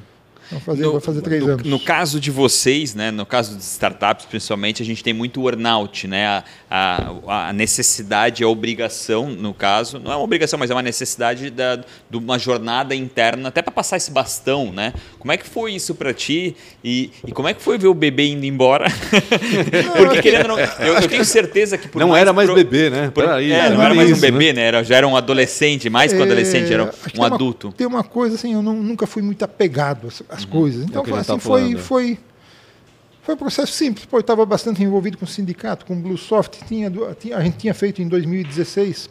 Vamos fazer, no, vai fazer três no, anos. No caso de vocês, né, no caso de startups principalmente, a gente tem muito earnout, né? A, a, a, necessidade, a obrigação, no caso, não é uma obrigação, mas é uma necessidade da, de uma jornada interna, até para passar esse bastão, né? Como é que foi isso para ti? E, e, como é que foi ver o bebê indo embora? Porque querendo não, eu, eu, tenho certeza que não mais era mais pro, bebê, né? Por, aí, é, não, era mais isso, um bebê, né? né? Era, já era um adolescente, mais que um adolescente, era um adulto. Uma, tem uma coisa assim, eu não, nunca fui muito apegado as uhum. coisas. Então, é assim, tá foi, foi, foi um processo simples. Pô, eu estava bastante envolvido com o sindicato, com o Bluesoft. Tinha, tinha, a gente tinha feito em 2016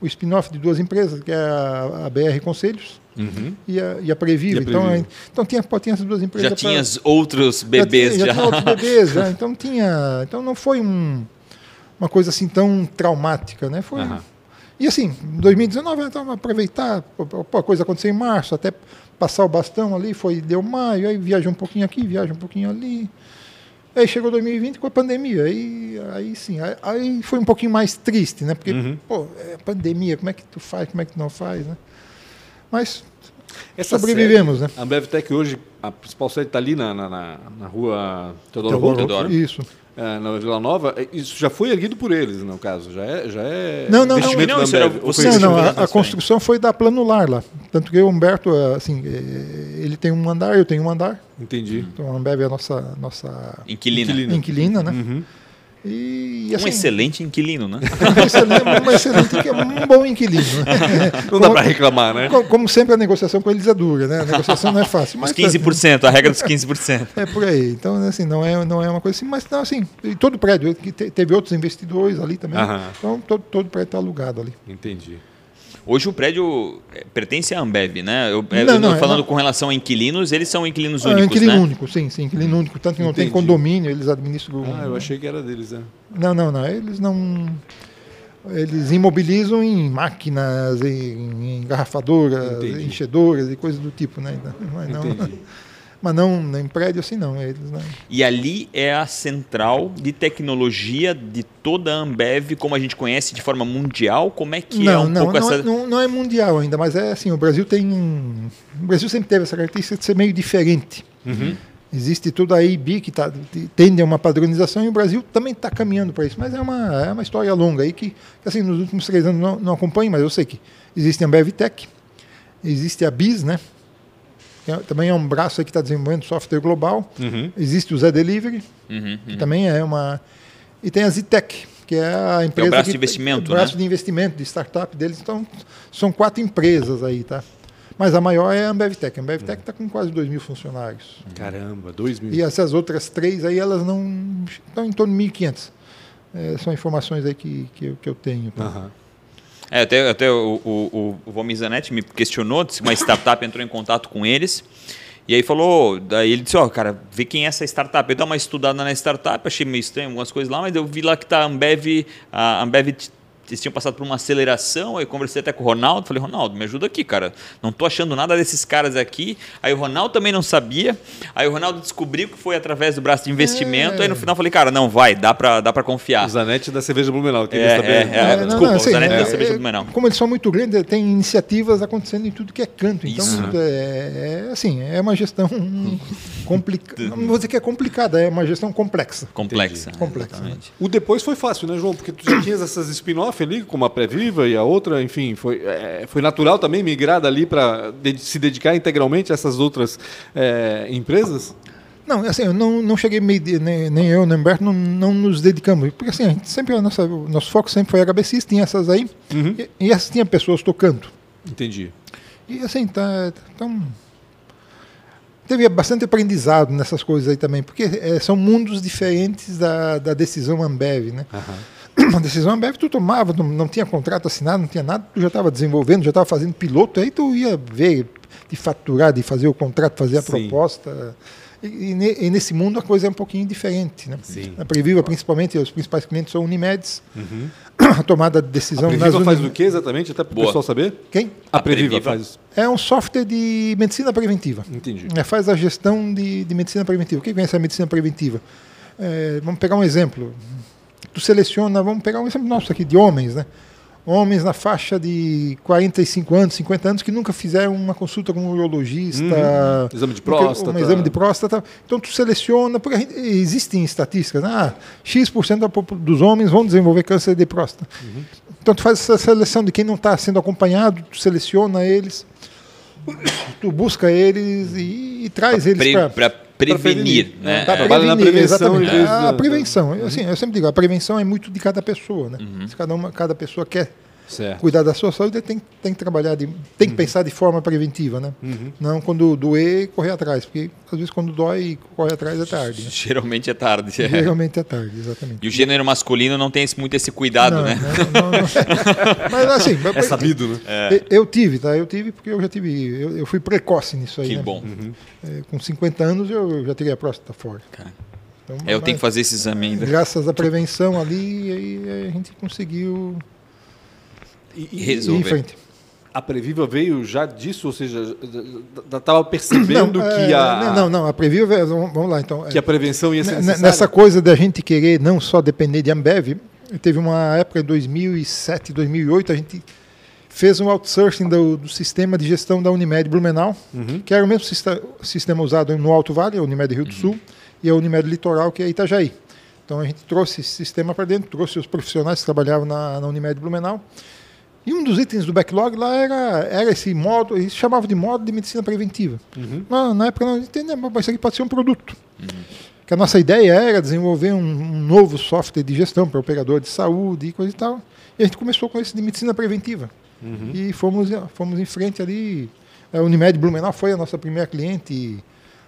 o spin-off de duas empresas, que é a, a BR Conselhos uhum. e, a, e a Previvo. E a Então, então tinha, tinha essas duas empresas. Já tinha outros bebês já. Já, já tinha outros bebês, já. Então, tinha, então não foi um, uma coisa assim tão traumática. Né? Foi, uhum. E assim, 2019, então, aproveitar, a coisa aconteceu em março, até passar o bastão ali, foi, deu maio, aí viaja um pouquinho aqui, viaja um pouquinho ali. Aí chegou 2020 com a pandemia, aí, aí sim, aí, aí foi um pouquinho mais triste, né? Porque, uhum. pô, é pandemia, como é que tu faz, como é que tu não faz, né? Mas Essa sobrevivemos, sede, né? A BevTech hoje, a principal sede está ali na, na, na, rua Teodoro, Teodoro. Isso na Vila Nova, é, isso já foi erguido por eles, no caso, já é, já é não, não, investimento não, não, Ambev. Era, não, não, a, a construção foi da Planular lá, tanto que o Humberto, assim, é, ele tem um andar, eu tenho um andar. Entendi. Então a Ambev é a nossa, nossa inquilina, inquilina, inquilina né? Uhum. E, assim, um excelente inquilino, né? um, excelente, um, excelente, um bom inquilino. Não como, dá para reclamar, né? Como, como, sempre, a negociação com eles é dura, né? A negociação não é fácil. Mas, Os 15%, a regra dos 15%. É por aí. Então, assim, não é, não é uma coisa assim, mas não, assim, todo prédio, teve outros investidores ali também. Aham. Então, todo, todo prédio está alugado ali. Entendi. Hoje o prédio é, pertence à Ambev, né? Eu, não, não, falando não. com relação a inquilinos, eles são inquilinos únicos, é, inquilino né? único, sim, sim, inquilino único. Tanto que não Entendi. tem condomínio, eles administram... Ah, eu achei que era deles, né? Não, não, não. Eles não... Eles imobilizam em máquinas, em engarrafadoras, Entendi. enchedoras e coisas do tipo, né? Mas não, Entendi. Mas não em prédio assim não, eles não. E ali é a central de tecnologia de toda a Ambev, como a gente conhece de forma mundial. Como é que não, é um não, pouco não essa? É, não, não é mundial ainda, mas é assim. O Brasil tem, o Brasil sempre teve essa característica de ser meio diferente. Uhum. Existe tudo a EIB que tá, tende a uma padronização e o Brasil também está caminhando para isso. Mas é uma, é uma história longa aí que, que assim, nos últimos três anos não, não acompanho, mas eu sei que existe a Ambev Tech, existe a BIS, né? É, também é um braço que está desenvolvendo software global. Uhum. Existe o Zé Delivery, uhum, que uhum. também é uma. E tem a Zitec, que é a empresa. É o braço que, de investimento. O braço né? de investimento, de startup deles. Então, são quatro empresas aí, tá? Mas a maior é a Ambevtec. A Ambevtec está com quase 2 mil funcionários. Caramba, 2 mil. E essas outras três aí, elas não. estão em torno de 1.500. É, são informações aí que, que, eu, que eu tenho. Tá? Uhum. É, até, até o, o, o Vomizanetti me questionou se uma startup entrou em contato com eles. E aí falou, daí ele disse, ó, oh, cara, vê quem é essa startup. Eu dei uma estudada na startup, achei meio estranho algumas coisas lá, mas eu vi lá que tá Ambev, a Ambev eles tinham passado por uma aceleração, aí conversei até com o Ronaldo, falei, Ronaldo, me ajuda aqui, cara. Não estou achando nada desses caras aqui. Aí o Ronaldo também não sabia. Aí o Ronaldo descobriu que foi através do braço de investimento. É. Aí no final falei, cara, não, vai, dá para dá pra confiar. O Zanetti da cerveja Blumenau, é, saber. É, é, é, desculpa, não, assim, o Zanetti da cerveja Blumenau. Como eles são muito grandes, tem iniciativas acontecendo em tudo que é canto. Então, é, assim, é uma gestão complicada. Não vou dizer que é complicada, é uma gestão complexa. Complexa. Complexa. O depois foi fácil, né, João? Porque tu já tinhas essas spin-off ali, como a Previ Viva e a outra, enfim, foi, é, foi natural também migrar dali para de, se dedicar integralmente a essas outras é, empresas? Não, assim, eu não, não cheguei, meio, nem, nem eu, nem o Humberto, não, não nos dedicamos. Porque assim, a gente sempre, a nossa, o nosso foco sempre foi HBCs, tinha essas aí, uhum. e, e, essas tinha pessoas tocando. Entendi. E assim, tá, então, teve bastante aprendizado nessas coisas aí também, porque é, são mundos diferentes da, da decisão Ambev, né? Uhum uma decisão Ambev tu tomava, não, não, tinha contrato assinado, não tinha nada, tu já estava desenvolvendo, já estava fazendo piloto, aí tu ia ver de faturar, de fazer o contrato, fazer a Sim. proposta. E, e, e, nesse mundo a coisa é um pouquinho diferente. Né? Sim. A Previva, principalmente, os principais clientes são Unimedes. Uhum. A tomada de decisão... A Previva nas faz Unim... o que exatamente, até para o pessoal saber? Quem? A, a Previva, Previva, faz... É um software de medicina preventiva. Entendi. É, faz a gestão de, de medicina preventiva. O que é essa medicina preventiva? É, vamos pegar um exemplo tu seleciona, vamos pegar um exemplo nosso aqui, de homens, né? Homens na faixa de 45 anos, 50 anos, que nunca fizeram uma consulta com um urologista. Uhum. Exame de próstata. Um exame de próstata. Então tu seleciona, porque gente, existem estatísticas, né? ah, X% dos homens vão desenvolver câncer de próstata. Uhum. Então tu faz essa seleção de quem não está sendo acompanhado, tu seleciona eles, tu busca eles e, e traz pra eles para prevenir, né? Tá, prevenir, na prevenção. Exatamente. A prevenção, assim, eu sempre digo, a prevenção é muito de cada pessoa, né? Uhum. Se cada, uma, cada pessoa quer Certo. Cuidar da sua saúde tem, tem que trabalhar, de, tem que uhum. pensar de forma preventiva, né? Uhum. Não quando doer, correr atrás, porque às vezes quando dói, correr atrás é tarde. Né? Geralmente é tarde. É. Geralmente é tarde, exatamente. E o gênero masculino não tem muito esse cuidado, não, né? Não, não, mas assim, é sabido, né? É. Eu tive, tá? Eu tive porque eu já tive, eu, eu fui precoce nisso aí. Que né? bom. Uhum. É, com 50 anos eu já tirei a próstata fora. Cara. Então, é, eu tenho que fazer esse exame ainda. Graças à prevenção ali, aí a gente conseguiu e, e resolver. em frente. A Previva veio já disso, ou seja, estava percebendo não, que é, a. Não, não, a Previva, vamos lá então. Que a prevenção ia ser necessária. Nessa coisa da gente querer não só depender de Ambev, teve uma época em 2007, 2008, a gente fez um outsourcing do, do sistema de gestão da Unimed Blumenau, uhum. que era o mesmo sistema usado no Alto Vale, a Unimed Rio do Sul, uhum. e a Unimed Litoral, que é Itajaí. Então a gente trouxe esse sistema para dentro, trouxe os profissionais que trabalhavam na, na Unimed Blumenau e um dos itens do backlog lá era, era esse modo, eles chamavam de modo de medicina preventiva. Uhum. Na, na época não entendemos, mas isso aqui pode ser um produto. Uhum. que a nossa ideia era desenvolver um, um novo software de gestão para operador de saúde e coisa e tal. E a gente começou com esse de medicina preventiva. Uhum. E fomos, fomos em frente ali. A Unimed Blumenau foi a nossa primeira cliente.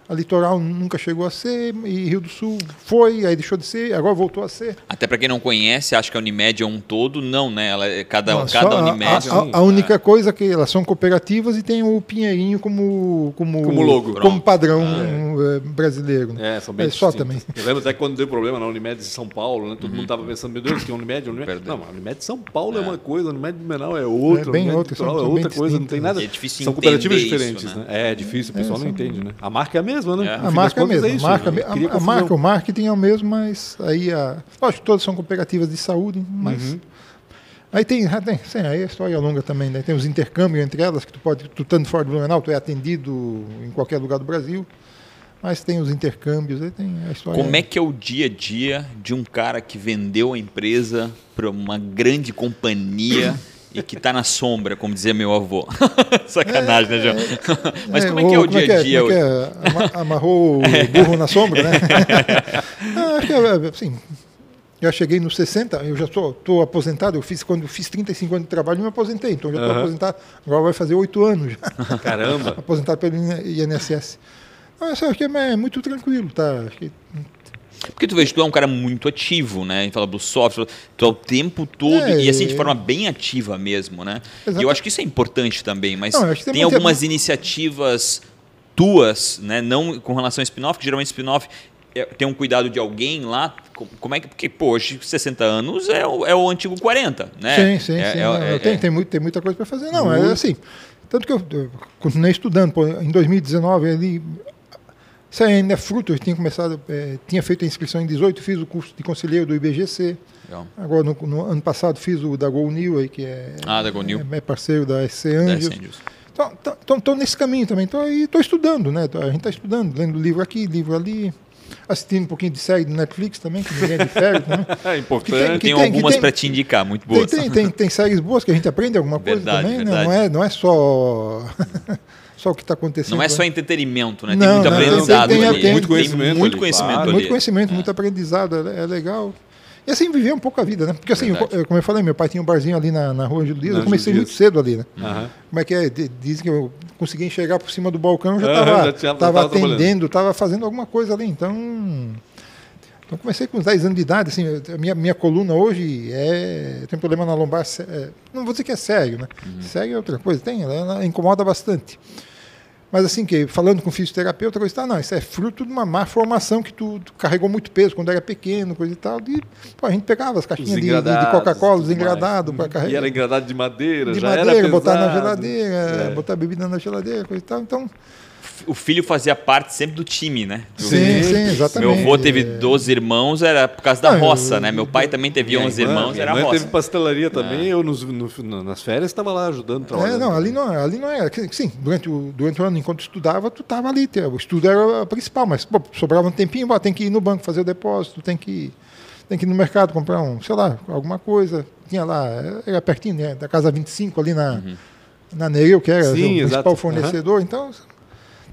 A Litoral nunca chegou a ser, e Rio do Sul foi, aí deixou de ser, agora voltou a ser. Até para quem não conhece, acha que a Unimed é um todo, não, né? Ela, é cada não, cada Unimed. A, a, a única é. coisa é que elas são cooperativas e tem o Pinheirinho como, como, como logo. Como padrão ah, é. brasileiro. Né? É, são bem é, só também. Eu lembro até quando deu problema na Unimed de São Paulo, né? todo uhum. mundo estava pensando, meu Deus, que é Unimed, Unimed. Não, a Unimed de São Paulo é, é uma coisa, a Unimed de Menal é outra, é bem outra, são, é outra coisa, não tem nada. É difícil são cooperativas diferentes, né? né? É difícil, o pessoal não entende, né? A marca é a mesma, né? A marca marca é mesmo. É isso, marca, a, a, marca, o marketing é o mesmo, mas aí a. Lógico, todas são cooperativas de saúde, mas. Uhum. Aí tem, tem sim, aí a história é longa também, né? Tem os intercâmbios entre elas, que tu pode, tu estando fora do Blumenau, tu é atendido em qualquer lugar do Brasil. Mas tem os intercâmbios, aí tem a história. Como é que é o dia a dia de um cara que vendeu a empresa para uma grande companhia e que está na sombra, como dizia meu avô. Sacanagem, né, João? Mas como é que é o dia a dia? É é? Amarrou o burro na sombra, né? ah, é, assim, já cheguei nos 60, eu já estou aposentado, eu fiz quando eu fiz 35 anos de trabalho, me aposentei, então já estou uhum. aposentado, agora vai fazer oito anos já. Caramba! aposentado pelo INSS. Mas acho que é muito tranquilo, tá? Acho que porque tu vês, tu é um cara muito ativo, né? A gente fala do software, tu é o tempo todo é, e assim de forma bem ativa mesmo, né? Exatamente. E eu acho que isso é importante também, mas Não, tem, tem algumas iniciativas tuas, né? Não com relação a spin-off, que geralmente spin-off é, tem um cuidado de alguém lá. Como é que. Porque, pô, hoje 60 anos é o, é o antigo 40, né? Sim, sim, é, sim. É, é, tem, tem, muito, tem muita coisa para fazer. Não, é assim. Tanto que eu, eu continuei estudando. Pô, em 2019, ali, isso ainda é fruto, eu tinha começado, é, tinha feito a inscrição em 18, fiz o curso de conselheiro do IBGC. Legal. Agora, no, no, ano passado, fiz o da Go New, aí, que é, ah, da Go é, é parceiro da SC Anjos. Então, estou nesse caminho também. Estou estudando, né? a gente está estudando, lendo livro aqui, livro ali assistindo um pouquinho de série do Netflix também, que ninguém é de férias. É importante. Que tem, que tem, tem algumas para te indicar, muito boas. Tem, tem, tem, séries boas que a gente aprende alguma coisa verdade, também. Né? Verdade. Né? Não, é, não é só só o que está acontecendo. Não é só entretenimento, né? Tem não, muito não, aprendizado tem, tem, ali. Tem, muito conhecimento. Tem muito conhecimento ali. Muito conhecimento, é. muito aprendizado, é, é, legal. E assim, viver um pouco a vida, né? Porque assim, eu, como eu falei, meu pai tinha um barzinho ali na, na rua Julias, eu comecei muito cedo ali, né? Uhum. Como é que é? Dizem que eu consegui enxergar por cima do balcão, já estava uhum, atendendo, estava fazendo alguma coisa ali, então... Então comecei com 10 anos de idade, assim, a minha, minha coluna hoje é tem problema na lombar, é, não vou dizer que é sério, né? Uhum. Sério é outra coisa, tem, ela, ela incomoda bastante. Mas assim, que falando com fisioterapeuta, coisa e tal, não, isso é fruto de uma má formação que tu, tu carregou muito peso quando era pequeno, coisa e tal. E pô, a gente pegava as caixinhas de, de Coca-Cola, desengradados para carregar. E era engradado de madeira, de já madeira, era botar na geladeira, é. botar bebida na geladeira, coisa e tal. Então, o filho fazia parte sempre do time, né? Sim, sim, exatamente. Meu avô teve 12 irmãos, era por causa da não, roça, eu, né? Meu pai também teve 11 irmãos, era roça. teve pastelaria também, é. eu nos, no, nas férias estava lá ajudando, trabalhando. É, não, ali não, ali não era. Sim, durante o, durante o ano, enquanto estudava, tu estava ali, o estudo era a principal, mas pô, sobrava um tempinho, pô, tem que ir no banco fazer o depósito, tem que, tem que ir no mercado comprar um, sei lá, alguma coisa. Tinha lá, era pertinho, né, da casa 25 ali na, uhum. na Nereu, que era Sim, o principal exato. fornecedor, uhum. então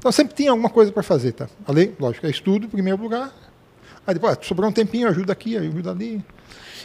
então sempre tinha alguma coisa para fazer, tá? Além, lógico, é estudo em primeiro lugar. Aí depois, ah, sobrou um tempinho, ajuda aqui, ajuda ali.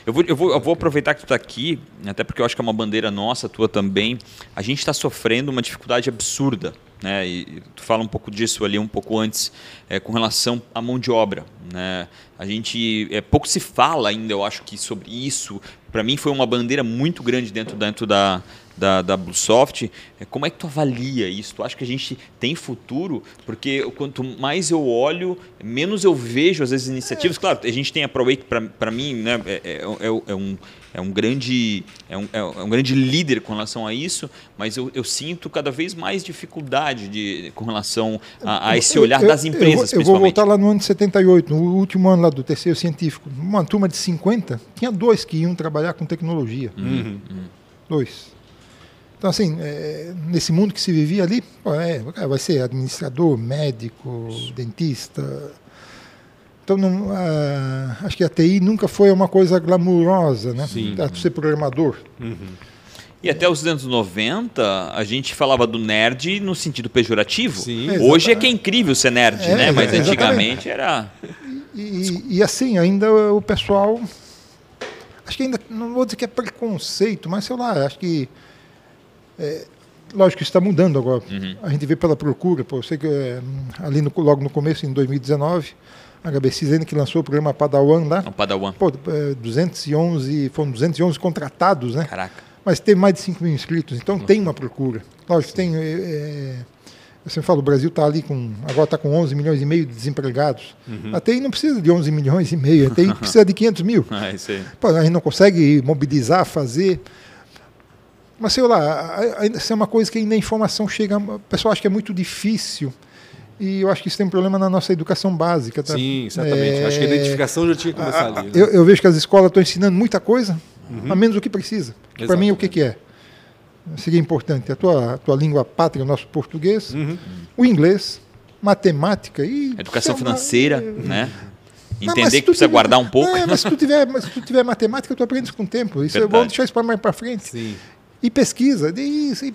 Eu vou, eu, vou, eu vou aproveitar que tu está aqui, até porque eu acho que é uma bandeira nossa, tua também. A gente está sofrendo uma dificuldade absurda, né? E tu fala um pouco disso ali um pouco antes, é, com relação à mão de obra, né? A gente é, pouco se fala ainda, eu acho que sobre isso. Para mim foi uma bandeira muito grande dentro, dentro da, da, da Bluesoft, é, como é que tu avalia isso? Tu acha que a gente tem futuro? Porque quanto mais eu olho, menos eu vejo às vezes iniciativas. Claro, a gente tem a ProWake para mim, né? É, é, é, é, um, é, um grande, é, um, é um grande líder com relação a isso, mas eu, eu sinto cada vez mais dificuldade de, com relação a, a esse olhar eu, das empresas. Eu, eu vou voltar lá no ano de 78, no último ano lá do terceiro científico. Uma turma de 50, tinha dois que iam trabalhar com tecnologia. Uhum. Dois. Então, assim, é, nesse mundo que se vivia ali, é, vai ser administrador, médico, dentista. Então, não, a, acho que a TI nunca foi uma coisa glamurosa, né? Sim. ser programador. Uhum. E até os anos 90, a gente falava do nerd no sentido pejorativo. Sim. Hoje é que é incrível ser nerd, é, né? Mas antigamente era. E, e, assim, ainda o pessoal. Acho que ainda. Não vou dizer que é preconceito, mas sei lá, acho que. É, lógico que isso está mudando agora. Uhum. A gente vê pela procura. Pô, eu sei que é, ali no, logo no começo, em 2019, a HBC que lançou o programa Padawan lá. O Padawan. Pô, 211, foram 211 contratados, né? Caraca. Mas teve mais de 5 mil inscritos, então uhum. tem uma procura. Lógico, tem. É, é você fala, o Brasil está ali com. Agora está com 11 milhões e meio de desempregados. Uhum. A TI não precisa de 11 milhões e meio, a TI precisa de 500 mil. Ah. Pô, a gente não consegue mobilizar, fazer. Mas sei lá, isso é uma coisa que ainda a informação chega. O pessoal acha que é muito difícil. E eu acho que isso tem um problema na nossa educação básica. Tá? Sim, exatamente. É... Acho que a identificação já tinha que começar ali. Né? Eu, eu, vejo que as escolas estão ensinando muita coisa, uhum. a menos o que precisa. Para mim, o que, que é? seria importante a tua, a tua língua pátria, o nosso português, uhum. o inglês, matemática e... Educação financeira, né? Entender que precisa tiver, guardar um pouco. É, mas se tu tiver, se tu tiver matemática, tu aprendes com o tempo. Isso Verdade. é bom deixar isso para mais para frente. Sim. E pesquisa, e, e,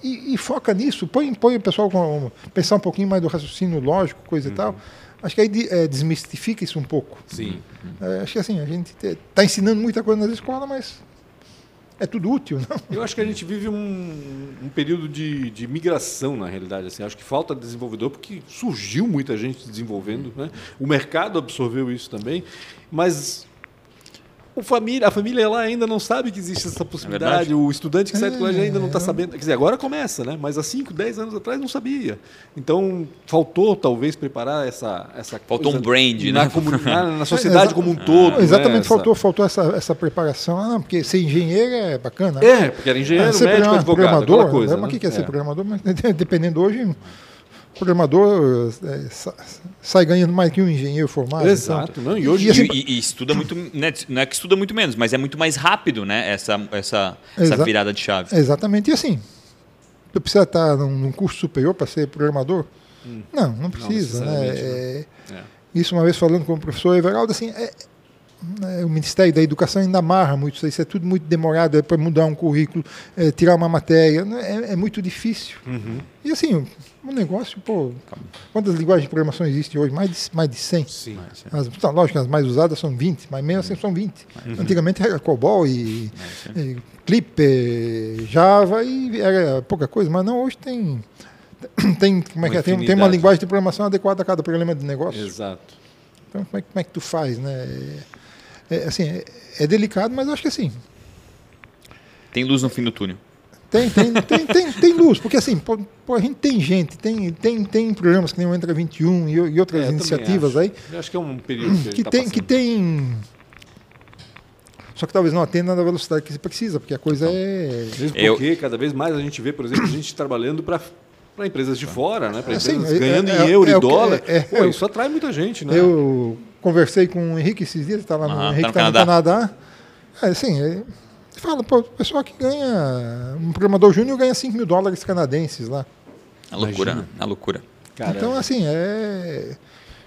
e, e, foca nisso. Põe, põe o pessoal com, pensar um pouquinho mais do raciocínio lógico, coisa uhum. e tal. Acho que aí é, desmistifica isso um pouco. Sim. É, acho que assim, a gente está ensinando muita coisa nas escolas, mas é tudo útil, não? Eu acho que a gente vive um, um período de, de, migração, na realidade. Assim. Acho que falta desenvolvedor, porque surgiu muita gente desenvolvendo. Né? O mercado absorveu isso também. Mas o família, a família lá ainda não sabe que existe essa possibilidade. É o estudante que sai do colégio ainda não está é. sabendo. Quer dizer, agora começa, né? Mas há 5, 10 anos atrás não sabia. Então, faltou talvez preparar essa. essa faltou um brand, na, né? Na, na sociedade como um todo. Né? Exatamente, né? faltou, faltou essa, essa preparação. Ah, não, porque ser engenheiro é bacana. É, porque era engenheiro, ser médico, advogado, programador. Coisa, mas o né? que é ser é. programador? Mas dependendo hoje programador é, sai ganhando mais que um engenheiro formado. Então. Exato. Então. Não, e, hoje, e, assim, e, e, estuda muito, né, não é que estuda muito menos, mas é muito mais rápido né, essa, essa, essa virada de chave. Exatamente. E assim, tu precisa estar num, num curso superior para ser programador? Hum. Não, não precisa. Não né? É, é. Isso uma vez falando com o professor Everaldo, assim, é, o Ministério da Educação ainda amarra muito isso, isso é tudo muito demorado é para mudar um currículo, é, tirar uma matéria, né, é, é muito difícil. Uhum. E assim, o negócio, pô, quantas linguagens de programação existem hoje? Mais de, mais de 100. Sim. As, tá, lógico que as mais usadas são 20, mas mesmo assim são 20. Uhum. Antigamente era COBOL e, e Clipper, Java e era pouca coisa, mas não, hoje tem tem, como é que é? tem, tem uma linguagem de programação adequada a cada problema de negócio. Exato. Então, como é, como é que tu faz, né? É, assim, é, é, delicado, mas acho que assim. Tem luz no fim do túnel. Tem, tem, tem, tem, tem luz, porque assim, pô, pô, a gente tem gente, tem, tem, tem programas que nem o Entra 21 e, e outras é, iniciativas aí. Eu acho que é um período que, que tá tem, que tem. Só que talvez não atenda na velocidade que se precisa, porque a coisa é. Mesmo porque eu... cada vez mais a gente vê, por exemplo, a gente trabalhando para para empresas de fora, né? para empresas assim, ganhando é, em euro é, e dólar. É, Pô, isso atrai muita gente. Né? Eu conversei com o Henrique esses dias, estava no, uhum, Henrique tá no, tá Canadá. Canadá. É, assim, é, fala, pô, o pessoal que ganha, um programador júnior ganha 5 mil dólares canadenses lá. A loucura, Imagina. a loucura. Caramba. Então, assim, é.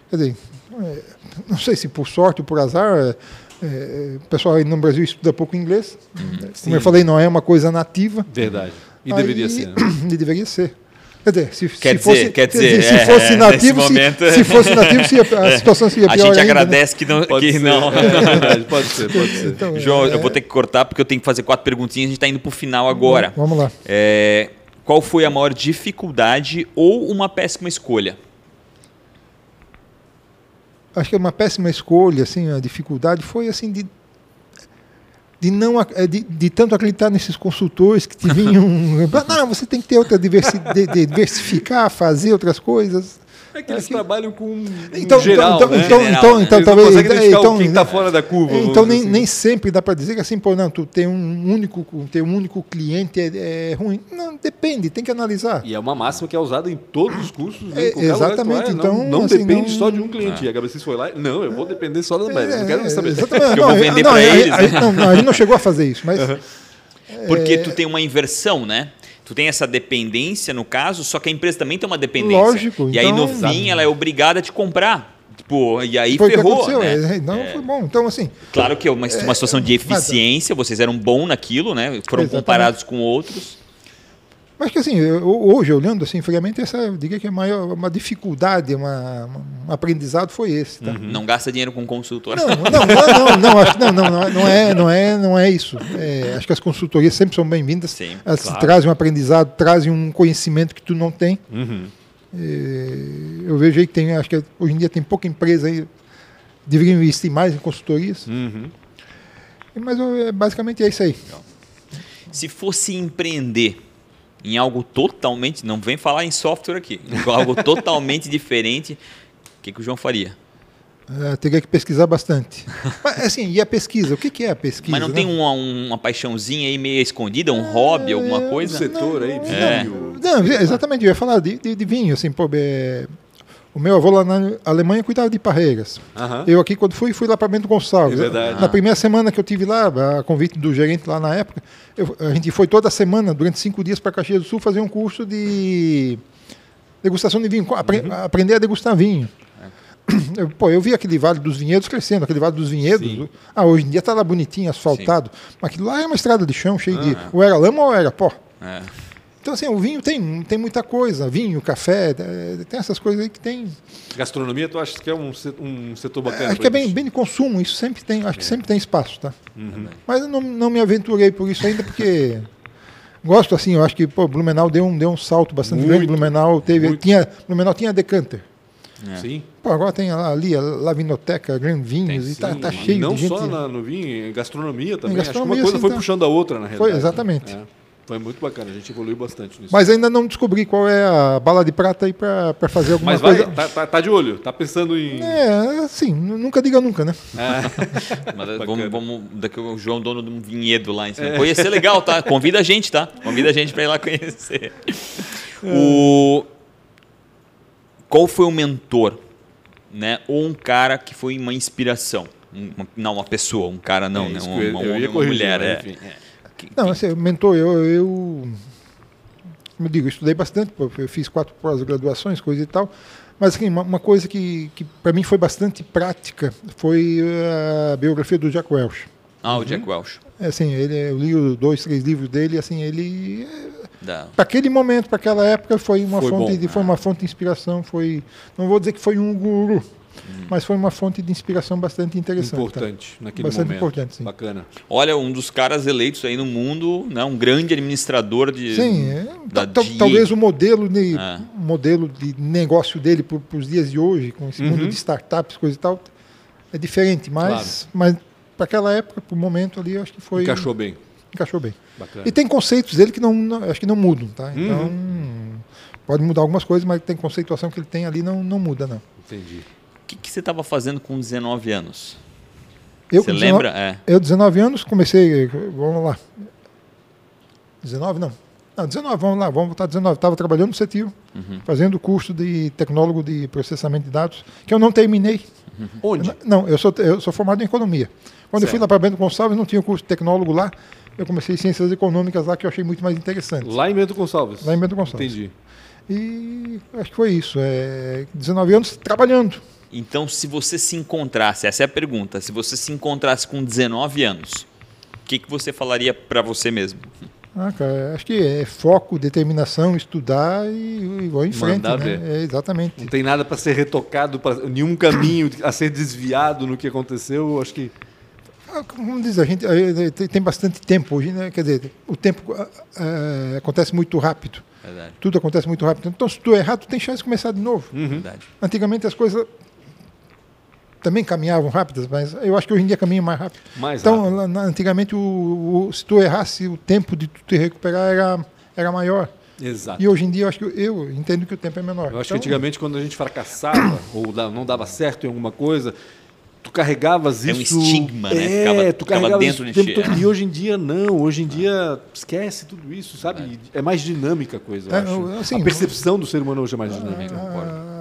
Quer dizer, é, não sei se por sorte ou por azar, é, é, o pessoal aí no Brasil estuda pouco inglês. Uhum. Como Sim. eu falei, não é uma coisa nativa. Verdade. E aí, deveria ser. Né? E deveria ser. Quer dizer, se, quer se dizer, fosse, quer dizer, se, fosse nativo, momento... se, se, fosse nativo, se a situação seria pior. A gente ainda, agradece né? que não. Pode que ser, não. É, pode ser, pode ser. Então, João, é... eu vou ter que cortar porque eu tenho que fazer quatro perguntinhas. A gente está indo para o final agora. Vamos lá. É, qual foi a maior dificuldade ou uma péssima escolha? Acho que uma péssima escolha, assim, a dificuldade foi assim de de não eh, de, de, tanto acreditar nesses consultores que te vinham. não, você tem que ter outra diversidade, diversificar, fazer outras coisas. É que eles é que... trabalham com então, geral, então, né? então, geral, então, né? então, talvez então, quem está fora da curva. Então nem, assim. nem sempre dá para dizer que assim, pô, não, tu tem um único, ter um único cliente é, é, ruim. Não, depende, tem que analisar. E é uma máxima que é usada em todos os cursos. Né? É, exatamente. Então não, não assim, depende não... só de um cliente. É. E a HBC foi lá, não, eu vou depender só da América. não quero saber. Exatamente. eu vou vender para eles. A, a, não, a gente não chegou a fazer isso, mas. Uhum. Porque tu tem uma inversão, né? Tu tem essa dependência no caso, só que a empresa também tem uma dependência. Lógico. E aí no então, fim ela é obrigada a te comprar. Tipo, e aí foi ferrou. Né? É, não, é. foi bom. Então, assim. Claro que é uma, uma situação de é, eficiência, vocês eram bons naquilo, né? Foram Exatamente. comparados com outros. Mas que assim, eu, hoje, olhando assim, friamente, essa, eu diria que a maior uma dificuldade, uma, um aprendizado foi esse. Tá? Uhum. Não gasta dinheiro com consultor. Não, não, não, não, acho, não, não, não, é, não, é, não é isso. É, acho que as consultorias sempre são bem-vindas. Elas claro. trazem um aprendizado, trazem um conhecimento que tu não tem. Uhum. É, eu vejo aí que tem, acho que hoje em dia tem pouca empresa aí, deveriam investir mais em consultorias. Uhum. Mas basicamente é isso aí. Se fosse empreender em algo totalmente, não vem falar em software aqui, em algo totalmente diferente, o que, que o João faria? Uh, teria que pesquisar bastante. Mas, assim, e a pesquisa? O que, que é a pesquisa? Mas não né? tem uma, uma paixãozinha aí meio escondida, um uh, hobby, alguma coisa? Um setor não, aí, vinho. Não, não, exatamente, eu ia falar de, de, de vinho, assim, pô, é, o meu avô lá na Alemanha cuidava de parreiras. Uhum. Eu aqui, quando fui, fui lá para Bento Gonçalves. É verdade. Na primeira semana que eu tive lá, a convite do gerente lá na época, eu, a gente foi toda semana, durante cinco dias, para Caxias do Sul fazer um curso de degustação de vinho, apre, uhum. aprender a degustar vinho. É. Eu, pô, eu vi aquele Vale dos Vinhedos crescendo, aquele Vale dos Vinhedos. Sim. Ah, hoje em dia está lá bonitinho, asfaltado. Sim. Mas aquilo lá é uma estrada de chão cheio de. Ou era lama ou era pó. É. Então, assim, o vinho tem, tem muita coisa. Vinho, café, é, tem essas coisas aí que tem. Gastronomia, tu acha que é um, um setor bacana? acho que é bem, bem de consumo, isso sempre tem, acho que é. sempre tem espaço, tá? Uhum. Mas eu não, não me aventurei por isso ainda, porque gosto assim, eu acho que pô, Blumenau deu um, deu um salto bastante muito, grande. Blumenau teve. Tinha, Blumenau tinha decanter. É. Sim. Pô, agora tem ali a Lavinoteca, Gran Vinhos, e tá, tá cheio não de gente. Não só na, no vinho, em gastronomia também. Em gastronomia, acho que uma coisa foi tá. puxando a outra, na realidade. Foi, exatamente. É. Foi muito bacana, a gente evoluiu bastante nisso. Mas ainda não descobri qual é a bala de prata aí para fazer alguma Mas vai, coisa. Tá, tá, tá, de olho, tá pensando em. É, sim, nunca diga nunca, né? É. Mas vamos, vamos, daqui o João, dono de um vinhedo lá em cima. É. Ia ser legal, tá? Convida a gente, tá? Convida a gente para ir lá conhecer. É. O... Qual foi o mentor, né? Ou um cara que foi uma inspiração? Uma, não, uma pessoa, um cara não, é, né? Uma, uma, uma, uma mulher. É. Enfim, é. Que, não, assim, mentor, eu, eu, como eu digo, eu estudei bastante, eu fiz quatro pós-graduações, coisa e tal, mas assim, uma, coisa que, que para mim foi bastante prática foi a biografia do Jack Welch. Ah, o Jack Welch. É, assim, ele, eu li dois, três livros dele, assim, ele para aquele momento, para aquela época, foi uma foi fonte bom, de, foi uma fonte de inspiração, foi, não vou dizer que foi um guru, Hum. Mas foi uma fonte de inspiração bastante interessante. Tá? Importante tá? naquele bastante momento. importante, sim. Bacana. Olha, um dos caras eleitos aí no mundo, né, um grande administrador de. Sim, é, talvez o modelo de, é. modelo de negócio dele para os dias de hoje, com esse uhum. mundo de startups, coisa e tal, é diferente, mas, claro. mas para aquela época, para o momento ali, acho que foi. Encaixou bem. Encaixou bem. Bacana. E tem conceitos dele que não, não acho que não mudam, tá? Uhum. Então. Pode mudar algumas coisas, mas tem conceituação que ele tem ali não, não muda, não. Entendi que, que você estava fazendo com 19 anos? Eu, você 19, lembra? É. Eu, 19 anos, comecei. Vamos lá. 19 não. Não, 19, vamos lá, vamos botar 19. Estava trabalhando no CETIO, uhum. fazendo curso de tecnólogo de processamento de dados, que eu não terminei. Uhum. Onde? Eu, não, eu sou, eu sou formado em economia. Quando certo. eu fui lá para Bento Gonçalves, não tinha o curso de tecnólogo lá. Eu comecei ciências econômicas lá, que eu achei muito mais interessante. Lá em Bento Gonçalves? Lá em Bento Gonçalves. Entendi. E acho que foi isso. É, 19 anos trabalhando. Então, se você se encontrasse, essa é a pergunta, se você se encontrasse com 19 anos, o que, que você falaria para você mesmo? Ah, cara, acho que é foco, determinação, estudar e, e vou em frente. Né? É, exatamente. Não tem nada para ser retocado, pra, nenhum caminho a ser desviado no que aconteceu. Acho que. Ah, como diz a gente, tem bastante tempo hoje, né? Quer dizer, o tempo uh, acontece muito rápido. Verdade. Tudo acontece muito rápido. Então, se tu errar, tu tem chance de começar de novo. Uhum. Antigamente as coisas também caminhavam rápidas, mas eu acho que hoje em dia caminha mais rápido. Mais então, rápido. antigamente, o, o, se tu errasse, o tempo de tu te recuperar era, era maior. Exato. E hoje em dia eu acho que eu entendo que o tempo é menor. Eu acho então, que antigamente quando a gente fracassava ou não dava certo em alguma coisa, tu carregavas é isso. É um estigma, né? É, ficava, tu carregava dentro de ti. Todo, e hoje em dia não, hoje em dia esquece tudo isso, sabe? É, é mais dinâmica a coisa, eu é, acho. Assim, a percepção do ser humano hoje é mais dinâmica. Ah,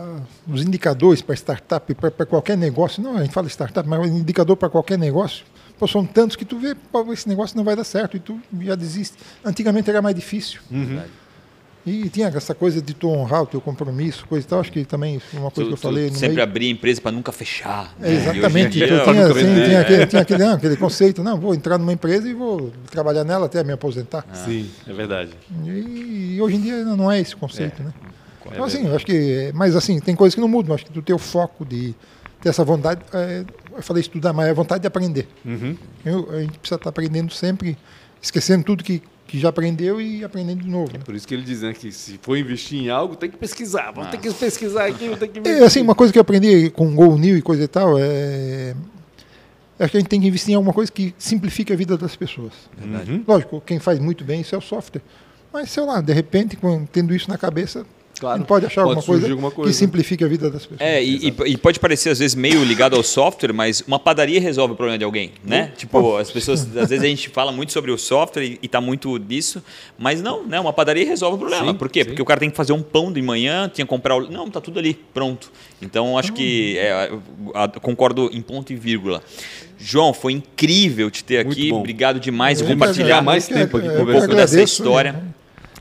os indicadores para startup, para qualquer negócio, não, a gente fala startup, mas indicador para qualquer negócio, pô, são tantos que tu vê, pô, esse negócio não vai dar certo e tu já desiste. Antigamente era mais difícil. Uhum. E tinha essa coisa de tu honrar o teu compromisso, coisa e tal. Acho que também foi uma coisa Tu- que eu falei. sempre meio. abrir a empresa para nunca fechar. É, né? E exatamente. dia, tu tinha, nunca assim, tinha, aquele, tinha aquele, não, aquele conceito, não, vou entrar numa empresa e vou trabalhar nela até me aposentar. Sim, é verdade. E, hoje em dia não é esse conceito, né? É Então, assim, eu acho que. Mas, assim, tem coisas que não mudam. Acho que tu ter o foco de ter essa vontade. é, eu falei estudar, mas é a vontade de aprender. Uhum. Eu- a gente precisa estar aprendendo sempre, esquecendo tudo que, que já aprendeu e aprendendo de novo. né? Por isso que ele diz né, que se for investir em algo, tem que pesquisar. Vamos ter que pesquisar aqui, vamos ter que É, assim, uma coisa que eu aprendi com Go New e coisa e tal é. Acho que a gente tem que investir em alguma coisa que simplifique a vida das pessoas. Uhum. Lógico, quem faz muito bem isso é o software. Mas, sei lá, de repente, tendo isso na cabeça, Claro. pode achar Pode alguma, coisa alguma coisa. que simplifique a vida das pessoas. É, e, e- e pode parecer às vezes meio ligado ao software, mas uma padaria resolve o problema de alguém, né? Tipo, as pessoas, às vezes a gente fala muito sobre o software e, e tá muito disso, mas não, né? Uma padaria resolve o problema. Sim, Por quê? sim. Porque o cara tem que fazer um pão de manhã, tinha que comprar o... Não, tá tudo ali, pronto. Então, acho que é, concordo em ponto e vírgula. João, foi incrível te ter Muito aqui. bom. Obrigado demais por compartilhar mais tempo aqui um pouco dessa história.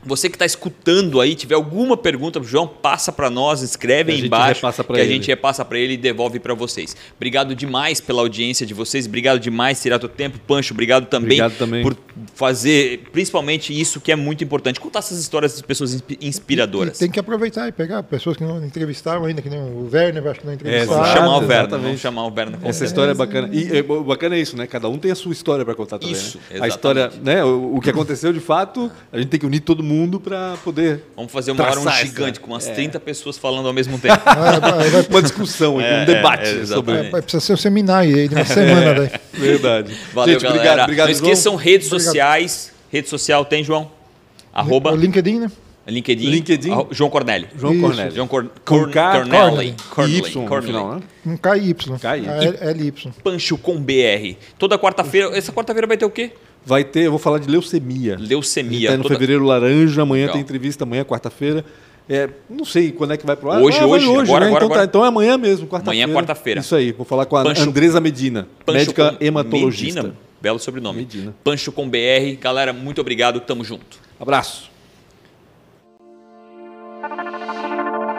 Né? Você que está escutando aí, tiver alguma pergunta pro João, passa para nós, escreve A aí gente embaixo repassa pra que a ele. gente repassa para ele e devolve para vocês. Obrigado demais pela audiência de vocês, obrigado demais por tirar teu tempo, Pancho, obrigado também, Obrigado também. por fazer principalmente isso que é muito importante, contar essas histórias das pessoas inspi- inspiradoras. E tem que aproveitar e pegar pessoas que não entrevistaram ainda, que nem o Werner, acho que não entrevistaram. Vamos Exato, chamar o Werner, exatamente. vamos chamar o Werner. Essa história é bacana. E é, o bacana é isso, né? Cada um tem a sua história para contar também. Isso, né? A história, né? O, o que aconteceu de fato, a gente tem que unir todo mundo para poder. Vamos fazer uma hora um essa- gigante com umas é. 30 pessoas falando ao mesmo tempo. Vai- vai- Uma discussão É, um debate é, sobre. vai precisar ser um seminário aí de uma semana daí. Verdade. Valeu, gente, galera. obrigado, obrigado. Não esqueçam redes Obrigado. sociais. Rede social tem, João? Arroba O LinkedIn, né? LinkedIn. LinkedIn. João Cornélio. João. Cornélio. João Cor Com Corn K, Cornelli. E Cornelli. Y no Cornelli. final, né? Um KY. KY. A LY. Pancho com BR. Toda quarta-feira. Essa quarta-feira vai ter o quê? Vai ter, eu vou falar de leucemia. Leucemia. Está no Toda- fevereiro laranja, amanhã Legal. tem entrevista, amanhã quarta-feira. É, não sei quando é que vai pro ar. Hoje, vai hoje, agora, né? agora, então, agora. Tá, então é amanhã mesmo, quarta-feira. Amanhã, quarta-feira. Isso aí, vou falar com a Pancho- Andresa Medina, Pancho médica com- hematologista. Medina. Belo sobrenome. Medina. Pancho com BR. Galera, muito obrigado. Tamo junto. Abraço.